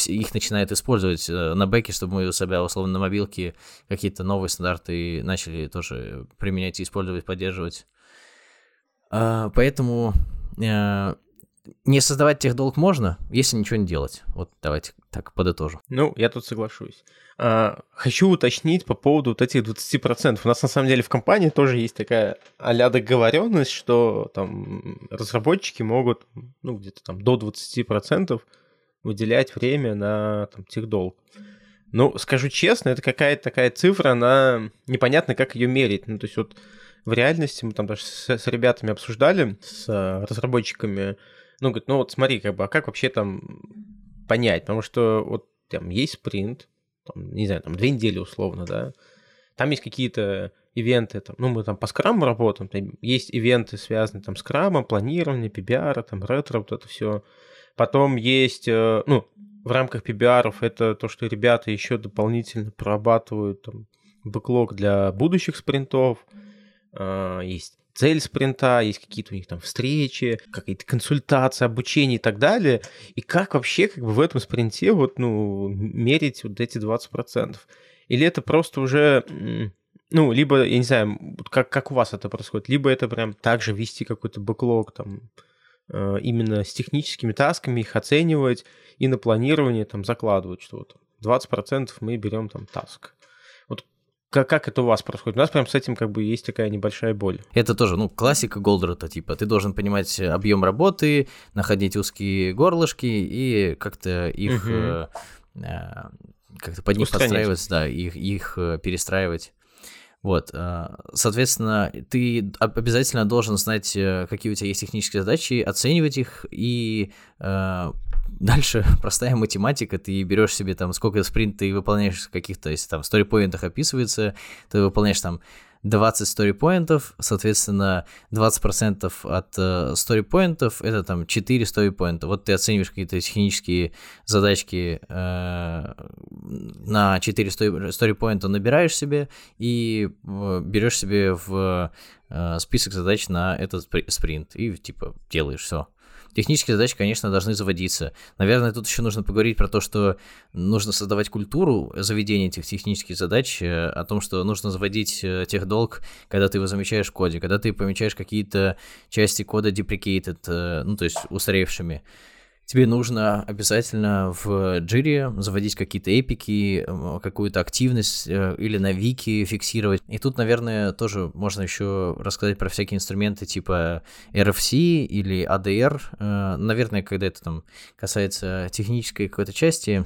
их начинает использовать э, на бэке, чтобы мы у себя, условно, на мобилке какие-то новые стандарты начали тоже применять использовать, поддерживать. А, поэтому э, не создавать тех долг можно, если ничего не делать. Вот давайте так подытожим. Ну, я тут соглашусь. А, хочу уточнить по поводу вот этих 20%. У нас на самом деле в компании тоже есть такая а-ля договоренность, что там разработчики могут ну, где-то там до 20% выделять время на там, техдолг. Ну, скажу честно, это какая-то такая цифра, она непонятно, как ее мерить. Ну, то есть вот в реальности мы там даже с, с ребятами обсуждали, с а, разработчиками, ну, говорит, ну вот смотри, как бы, а как вообще там понять? Потому что вот там есть спринт, там, не знаю, там две недели условно, да, там есть какие-то ивенты, там, ну, мы там по скраму работаем, там есть ивенты, связанные там с скрамом, планированием, PBR, там, ретро, вот это все. Потом есть, э, ну, в рамках PBR это то, что ребята еще дополнительно прорабатывают там, бэклог для будущих спринтов. А, есть цель спринта, есть какие-то у них там встречи, какие-то консультации, обучение и так далее. И как вообще как бы в этом спринте вот, ну, мерить вот эти 20%? Или это просто уже ну, либо, я не знаю, как, как у вас это происходит, либо это прям также вести какой-то бэклог, там, именно с техническими тасками, их оценивать и на планирование там закладывать, что вот 20% мы берем там таск. Вот как, как это у вас происходит? У нас прям с этим как бы есть такая небольшая боль. Это тоже, ну, классика Голдрата, типа, ты должен понимать объем работы, находить узкие горлышки и как-то их, угу. э, э, как-то под них подстраиваться, да, их, их э, перестраивать. Вот, э, соответственно, ты обязательно должен знать, э, какие у тебя есть технические задачи, оценивать их, и э, дальше простая математика, ты берешь себе там, сколько спринт ты выполняешь каких-то, если там в сторипоинтах описывается, ты выполняешь там 20 сторипоинтов, соответственно, 20% от э, сторипоинтов это там 4 сторипоинта. Вот ты оцениваешь какие-то технические задачки э, на 4 сторипоинта набираешь себе и э, берешь себе в э, список задач на этот спринт и типа делаешь все. Технические задачи, конечно, должны заводиться. Наверное, тут еще нужно поговорить про то, что нужно создавать культуру заведения этих технических задач, э, о том, что нужно заводить э, тех долг, когда ты его замечаешь в коде, когда ты помечаешь какие-то части кода deprecated, э, ну, то есть устаревшими тебе нужно обязательно в джире заводить какие-то эпики, какую-то активность э, или на вики фиксировать. И тут, наверное, тоже можно еще рассказать про всякие инструменты типа RFC или ADR. Э, наверное, когда это там касается технической какой-то части,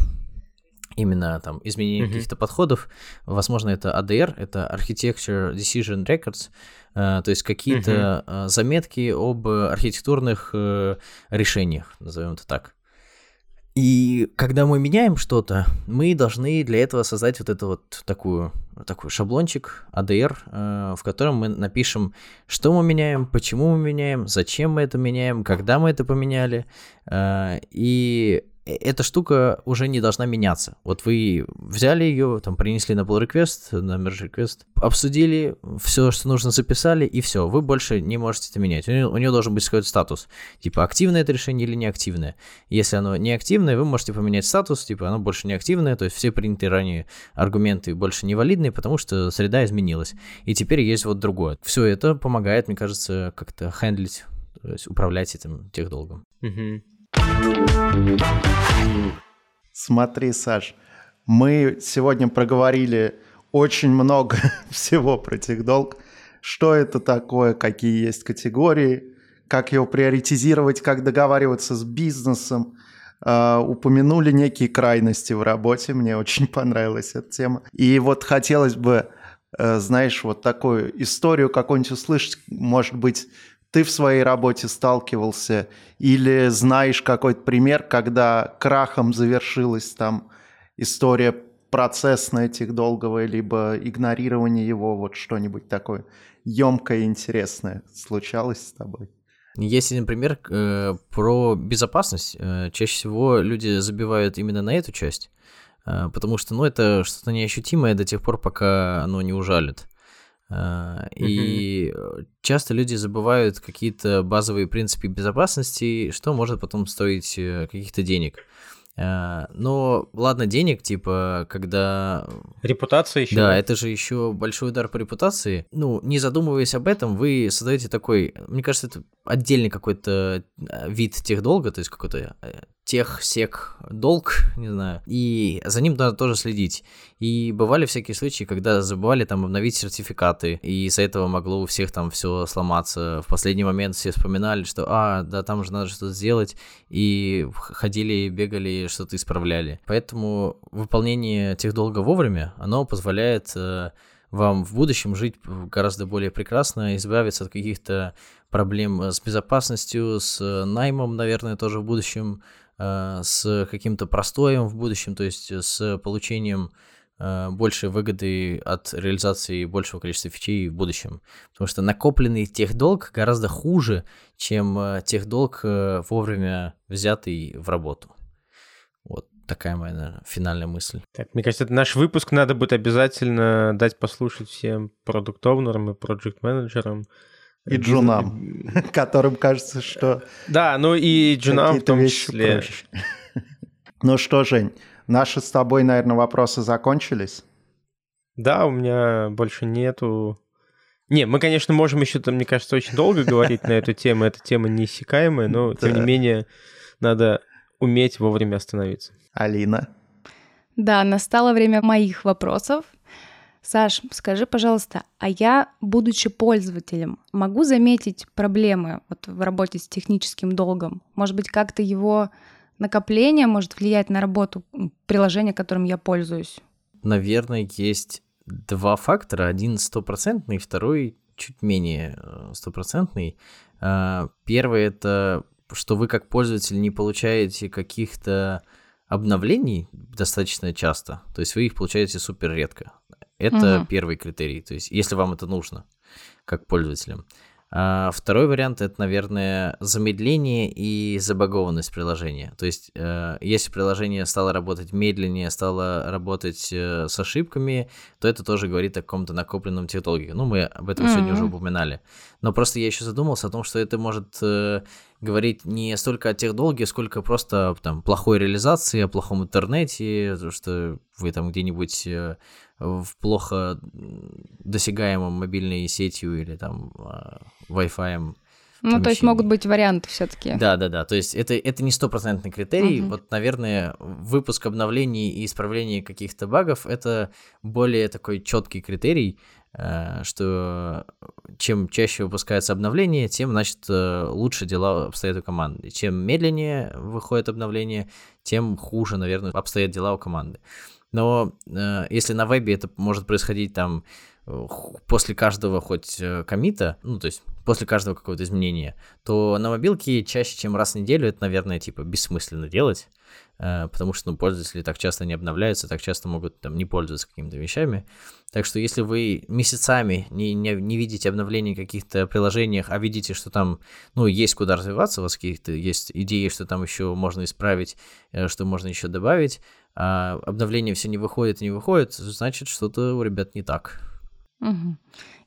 именно там изменения mm-hmm. каких-то подходов. Возможно, это ADR, это Architecture Decision Records, э, то есть какие-то mm-hmm. заметки об архитектурных э, решениях, назовем это так. И когда мы меняем что-то, мы должны для этого создать вот это вот такую, такой шаблончик ADR, в котором мы напишем, что мы меняем, почему мы меняем, зачем мы это меняем, когда мы это поменяли. И эта штука уже не должна меняться. Вот вы взяли ее, там принесли на pull request, на merge request, обсудили, все, что нужно, записали, и все. Вы больше не можете это менять. У нее, у нее должен быть какой-то статус. Типа, активное это решение или неактивное. Если оно неактивное, вы можете поменять статус, типа, оно больше не активное, то есть все принятые ранее аргументы больше не валидны, потому что среда изменилась. И теперь есть вот другое. Все это помогает, мне кажется, как-то хендлить, то есть управлять этим техдолгом. Угу. Смотри, Саш, мы сегодня проговорили очень много всего про техдолг. Что это такое, какие есть категории, как его приоритизировать, как договариваться с бизнесом. Uh, упомянули некие крайности в работе, мне очень понравилась эта тема. И вот хотелось бы, uh, знаешь, вот такую историю какую-нибудь услышать, может быть, ты в своей работе сталкивался или знаешь какой-то пример, когда крахом завершилась там история процессная долговая, либо игнорирование его, вот что-нибудь такое емкое и интересное случалось с тобой? Есть один пример э, про безопасность. Э, чаще всего люди забивают именно на эту часть, э, потому что, ну, это что-то неощутимое до тех пор, пока оно не ужалит. А, и mm часто люди забывают какие-то базовые принципы безопасности, что может потом стоить э, каких-то денег. А, но ладно, денег, типа, когда... Репутация еще. Да, это же еще большой удар по репутации. Ну, не задумываясь об этом, вы создаете такой, мне кажется, это отдельный какой-то э, вид тех долга, то есть какой-то э, тех, сек, долг, не знаю, и за ним надо тоже следить. И бывали всякие случаи, когда забывали там обновить сертификаты, и из-за этого могло у всех там все сломаться. В последний момент все вспоминали, что, а, да, там же надо что-то сделать, и ходили, бегали, что-то исправляли. Поэтому выполнение тех долга вовремя, оно позволяет э, вам в будущем жить гораздо более прекрасно, избавиться от каких-то проблем с безопасностью, с наймом, наверное, тоже в будущем, Э, с каким-то простоем в будущем, то есть с получением э, большей выгоды от реализации большего количества фичей в будущем. Потому что накопленный техдолг гораздо хуже, чем э, техдолг вовремя взятый в работу. Вот такая моя наверное, финальная мысль. Так, мне кажется, наш выпуск надо будет обязательно дать послушать всем продукт-овнерам и проект-менеджерам, и джунам, которым кажется, что... Да, ну и джунам в том числе. Ну что, Жень, наши с тобой, наверное, вопросы закончились? Да, у меня больше нету... Не, мы, конечно, можем еще, там, мне кажется, очень долго говорить на эту тему. Эта тема неиссякаемая, но, тем не менее, надо уметь вовремя остановиться. Алина? Да, настало время моих вопросов. Саш, скажи, пожалуйста, а я, будучи пользователем, могу заметить проблемы вот в работе с техническим долгом? Может быть, как-то его накопление может влиять на работу приложения, которым я пользуюсь? Наверное, есть два фактора. Один стопроцентный, второй чуть менее э, стопроцентный. А, первый — это что вы как пользователь не получаете каких-то обновлений достаточно часто, то есть вы их получаете супер редко. Это угу. первый критерий, то есть если вам это нужно, как пользователям. А второй вариант это, наверное, замедление и забагованность приложения. То есть, э, если приложение стало работать медленнее, стало работать э, с ошибками, то это тоже говорит о каком-то накопленном технологии. Ну, мы об этом mm-hmm. сегодня уже упоминали. Но просто я еще задумался о том, что это может э, говорить не столько о техдолге, сколько просто там плохой реализации, о плохом интернете, то что вы там где-нибудь э, в плохо досягаемом мобильной сетью или там а, Wi-Fi Ну, то есть могут быть варианты все-таки. Да, да, да. То есть это, это не стопроцентный критерий. Мгм. Вот, наверное, выпуск обновлений и исправление каких-то багов это более такой четкий критерий, э, что чем чаще выпускается обновление, тем, значит, э, лучше дела обстоят у команды. Чем медленнее выходит обновление, тем хуже, наверное, обстоят дела у команды. Но э, если на вебе это может происходить там э, после каждого хоть э, комита, ну, то есть после каждого какого-то изменения, то на мобилке чаще, чем раз в неделю, это, наверное, типа бессмысленно делать, э, потому что, ну, пользователи так часто не обновляются, так часто могут там не пользоваться какими-то вещами. Так что если вы месяцами не, не, не видите обновлений в каких-то приложениях, а видите, что там, ну, есть куда развиваться, у вас каких-то есть идеи, что там еще можно исправить, э, что можно еще добавить, а обновление все не выходит и не выходит, значит, что-то у ребят не так. Мгм.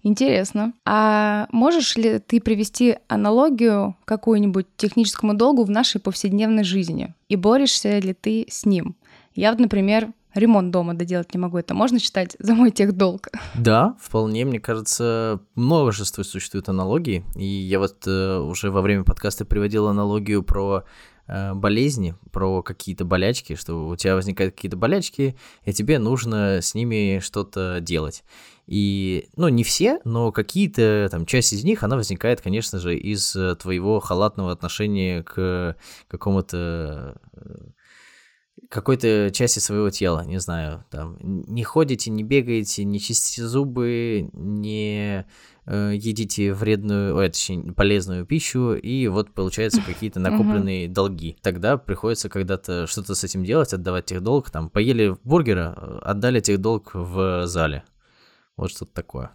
Интересно. А можешь ли ты привести аналогию какую-нибудь техническому долгу в нашей повседневной жизни? И борешься ли ты с ним? Я например, ремонт дома доделать не могу. Это можно считать за мой техдолг? Да, вполне, мне кажется, множество существует аналогий. И я вот э, уже во время подкаста приводил аналогию про э, болезни, про какие-то болячки, что у тебя возникают какие-то болячки, и тебе нужно с ними что-то делать. И, ну, не все, но какие-то, там, часть из них, она возникает, конечно же, из э, твоего халатного отношения к какому-то э, какой-то части своего тела, не знаю, там, не ходите, не бегаете, не чистите зубы, не э, едите вредную, ой, точнее, полезную пищу, и вот получается какие-то накопленные долги. Тогда приходится когда-то что-то с этим делать, отдавать тех долг, там, поели бургера, э, отдали тех долг в зале. Вот что-то такое.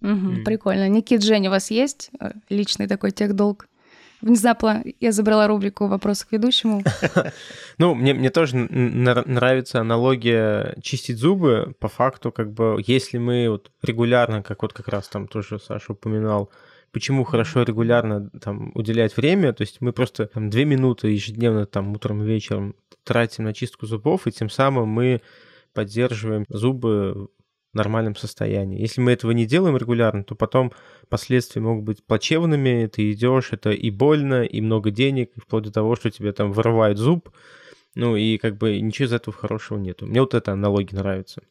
Мгм, Мгм. Прикольно. Никит, Жень, у вас есть э, личный такой техдолг? Внезапно я забрала рубрику «Вопросы к ведущему». Ну, мне, мне тоже нравится аналогия чистить зубы. По факту, как бы, если мы вот регулярно, как вот как раз там тоже Саша упоминал, почему хорошо регулярно там уделять время, то есть мы просто там две минуты ежедневно там утром и вечером тратим на чистку зубов, и тем самым мы поддерживаем зубы в нормальном состоянии. Если мы этого не делаем регулярно, то потом последствия могут быть плачевными, ты идешь, это и больно, и много денег, и вплоть до того, что тебе там вырывает зуб, ну и как бы ничего из этого хорошего нету. Мне вот эта аналогия нравится.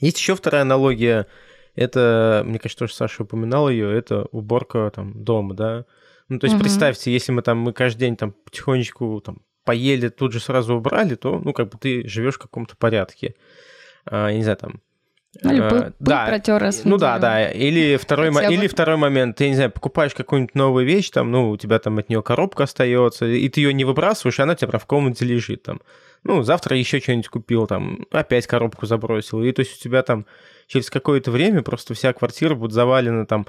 Есть еще вторая аналогия, это, мне кажется, тоже Саша упоминал ее, это уборка там дома, да. Ну, то есть Мгм. представьте, если мы там, мы каждый день там потихонечку там поели, тут же сразу убрали, то, ну, как бы ты живешь в каком-то порядке. А, я не знаю, там... Ну, или а, пыль- пыль протер раз Ну да, да. Или второй, бы. или второй момент, ты, не знаю, покупаешь какую-нибудь новую вещь, там, ну, у тебя там от нее коробка остается, и ты ее не выбрасываешь, и она у тебя прям в комнате лежит там. Ну, завтра еще что-нибудь купил, там, опять коробку забросил. И то есть у тебя там через какое-то время просто вся квартира будет завалена там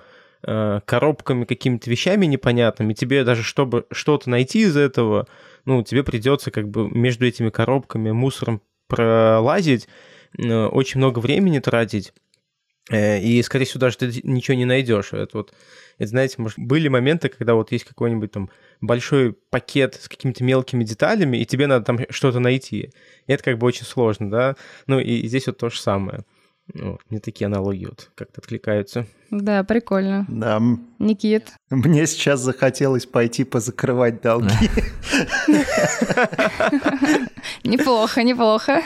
э, коробками, какими-то вещами непонятными. Тебе даже, чтобы что-то найти из этого, ну, тебе придется как бы между этими коробками, мусором пролазить, э, очень много времени тратить. Э, И, скорее всего, даже ты ничего не найдешь. Это вот, это, знаете, может, были моменты, когда вот есть какой-нибудь там большой пакет с какими-то мелкими деталями, и тебе надо там что-то найти. И это как бы очень сложно, да? Ну, и здесь вот то же самое. Ну, мне такие аналогии вот как-то откликаются. Да, прикольно. Да, Никит. мне сейчас захотелось пойти позакрывать долги. Неплохо, неплохо.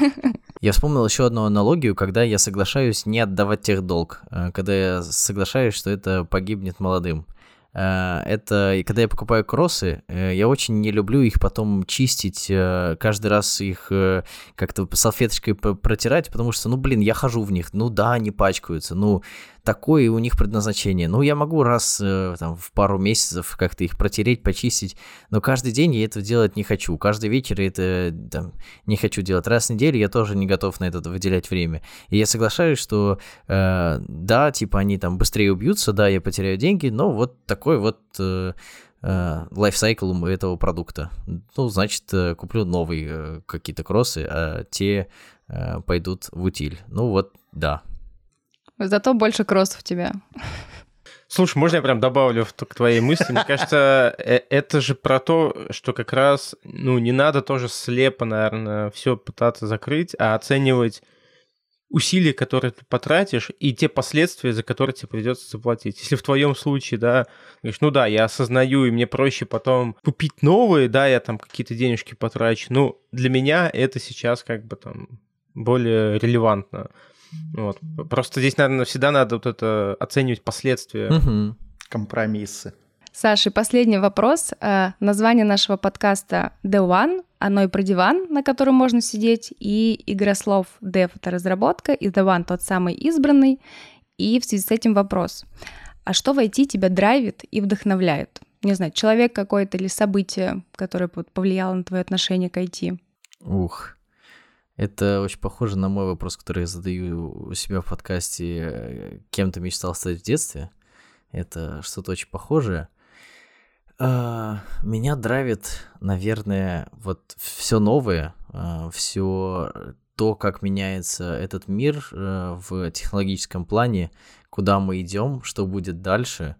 Я вспомнил еще одну аналогию, когда я соглашаюсь не отдавать тех долг, э, когда я соглашаюсь, что это погибнет молодым. Э, Это когда я покупаю кроссы, э, я очень не люблю их потом чистить, каждый раз их как-то салфеточкой протирать, потому что, ну блин, я хожу в них, ну да, они пачкаются, ну такое у них предназначение. Ну я могу раз э, там, в пару месяцев как-то их протереть, почистить, но каждый день я этого делать не хочу. Каждый вечер я это там, не хочу делать. Раз в неделю я тоже не готов на это выделять время. И я соглашаюсь, что э, да, типа они там быстрее убьются, да, я потеряю деньги, но вот такой вот э, э, лайфсайкл этого продукта. Ну, значит, э, куплю новые э, какие-то кроссы, а те э, пойдут в утиль. Ну вот, да. Зато больше кроссов у тебя. Слушай, можно я прям добавлю в- к твоей мысли? Мне кажется, э, это же про то, что как раз, ну, не надо тоже слепо, наверное, все пытаться закрыть, а оценивать усилия, которые ты потратишь, и те последствия, за которые тебе придется заплатить. Если в твоем случае, да, говоришь, ну да, я осознаю, и мне проще потом купить новые, да, я там какие-то денежки потрачу. Ну, для меня это сейчас как бы там более релевантно. Вот. Просто здесь, наверное, всегда надо вот это оценивать последствия. Мгм. Компромиссы. Саша, и последний вопрос. Э, Название нашего подкаста The One, оно и про диван, на котором можно сидеть, и игра слов Dev — это разработка, и The One — тот самый избранный. И в связи с этим вопрос. А что в IT тебя драйвит и вдохновляет? Не знаю, человек какой-то или событие, которое повлияло на твое отношение к IT? Ух. Это очень похоже на мой вопрос, который я задаю у себя в подкасте э, «Кем ты мечтал стать в детстве?» Это что-то очень похожее. А, Меня драйвит, наверное, вот все новое, все то, как меняется этот мир э, в технологическом плане, куда мы идем, что будет дальше.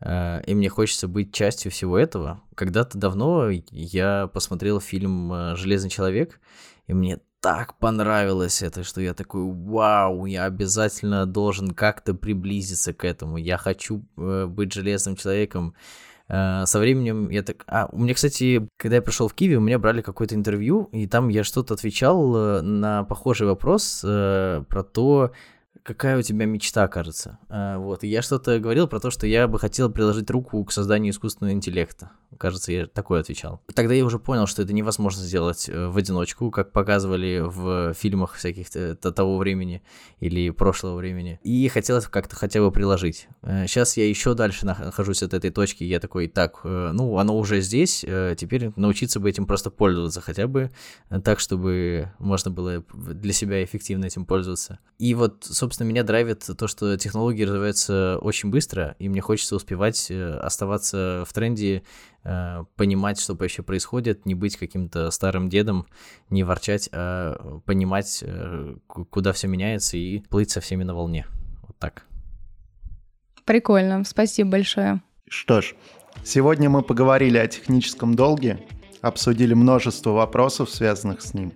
Э, И мне хочется быть частью всего этого. Когда-то давно я посмотрел фильм «Железный человек», и мне так понравилось это, что я такой, вау, я обязательно должен как-то приблизиться к этому. Я хочу э, быть железным человеком. Э, со временем я так... А, у меня, кстати, когда я пришел в Киви, у меня брали какое-то интервью, и там я что-то отвечал э, на похожий вопрос э, про то, какая у тебя мечта, кажется. А, Вот, и я что-то говорил про то, что я бы хотел приложить руку к созданию искусственного интеллекта. Кажется, я такое отвечал. Тогда я уже понял, что это невозможно сделать э, в одиночку, как показывали в фильмах всяких т- того времени или прошлого времени. И хотелось как-то хотя бы приложить. Сейчас я еще дальше нахожусь от этой точки, я такой, так, э, ну, оно уже здесь, э, теперь научиться бы этим просто пользоваться хотя бы, э, так, чтобы можно было для себя эффективно этим пользоваться. И вот, собственно, меня драйвит то, что технологии развиваются очень быстро, и мне хочется успевать э, оставаться в тренде, э, понимать, что вообще происходит, не быть каким-то старым дедом, не ворчать, а понимать, э, ку- куда все меняется, и плыть со всеми на волне. Вот так. Прикольно, спасибо большое. Что ж, сегодня мы поговорили о техническом долге, обсудили множество вопросов, связанных с ним.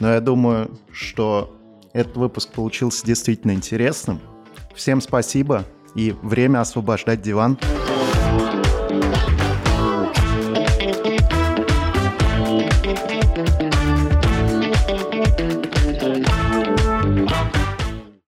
Но я думаю, что этот выпуск получился действительно интересным. Всем спасибо и время освобождать диван.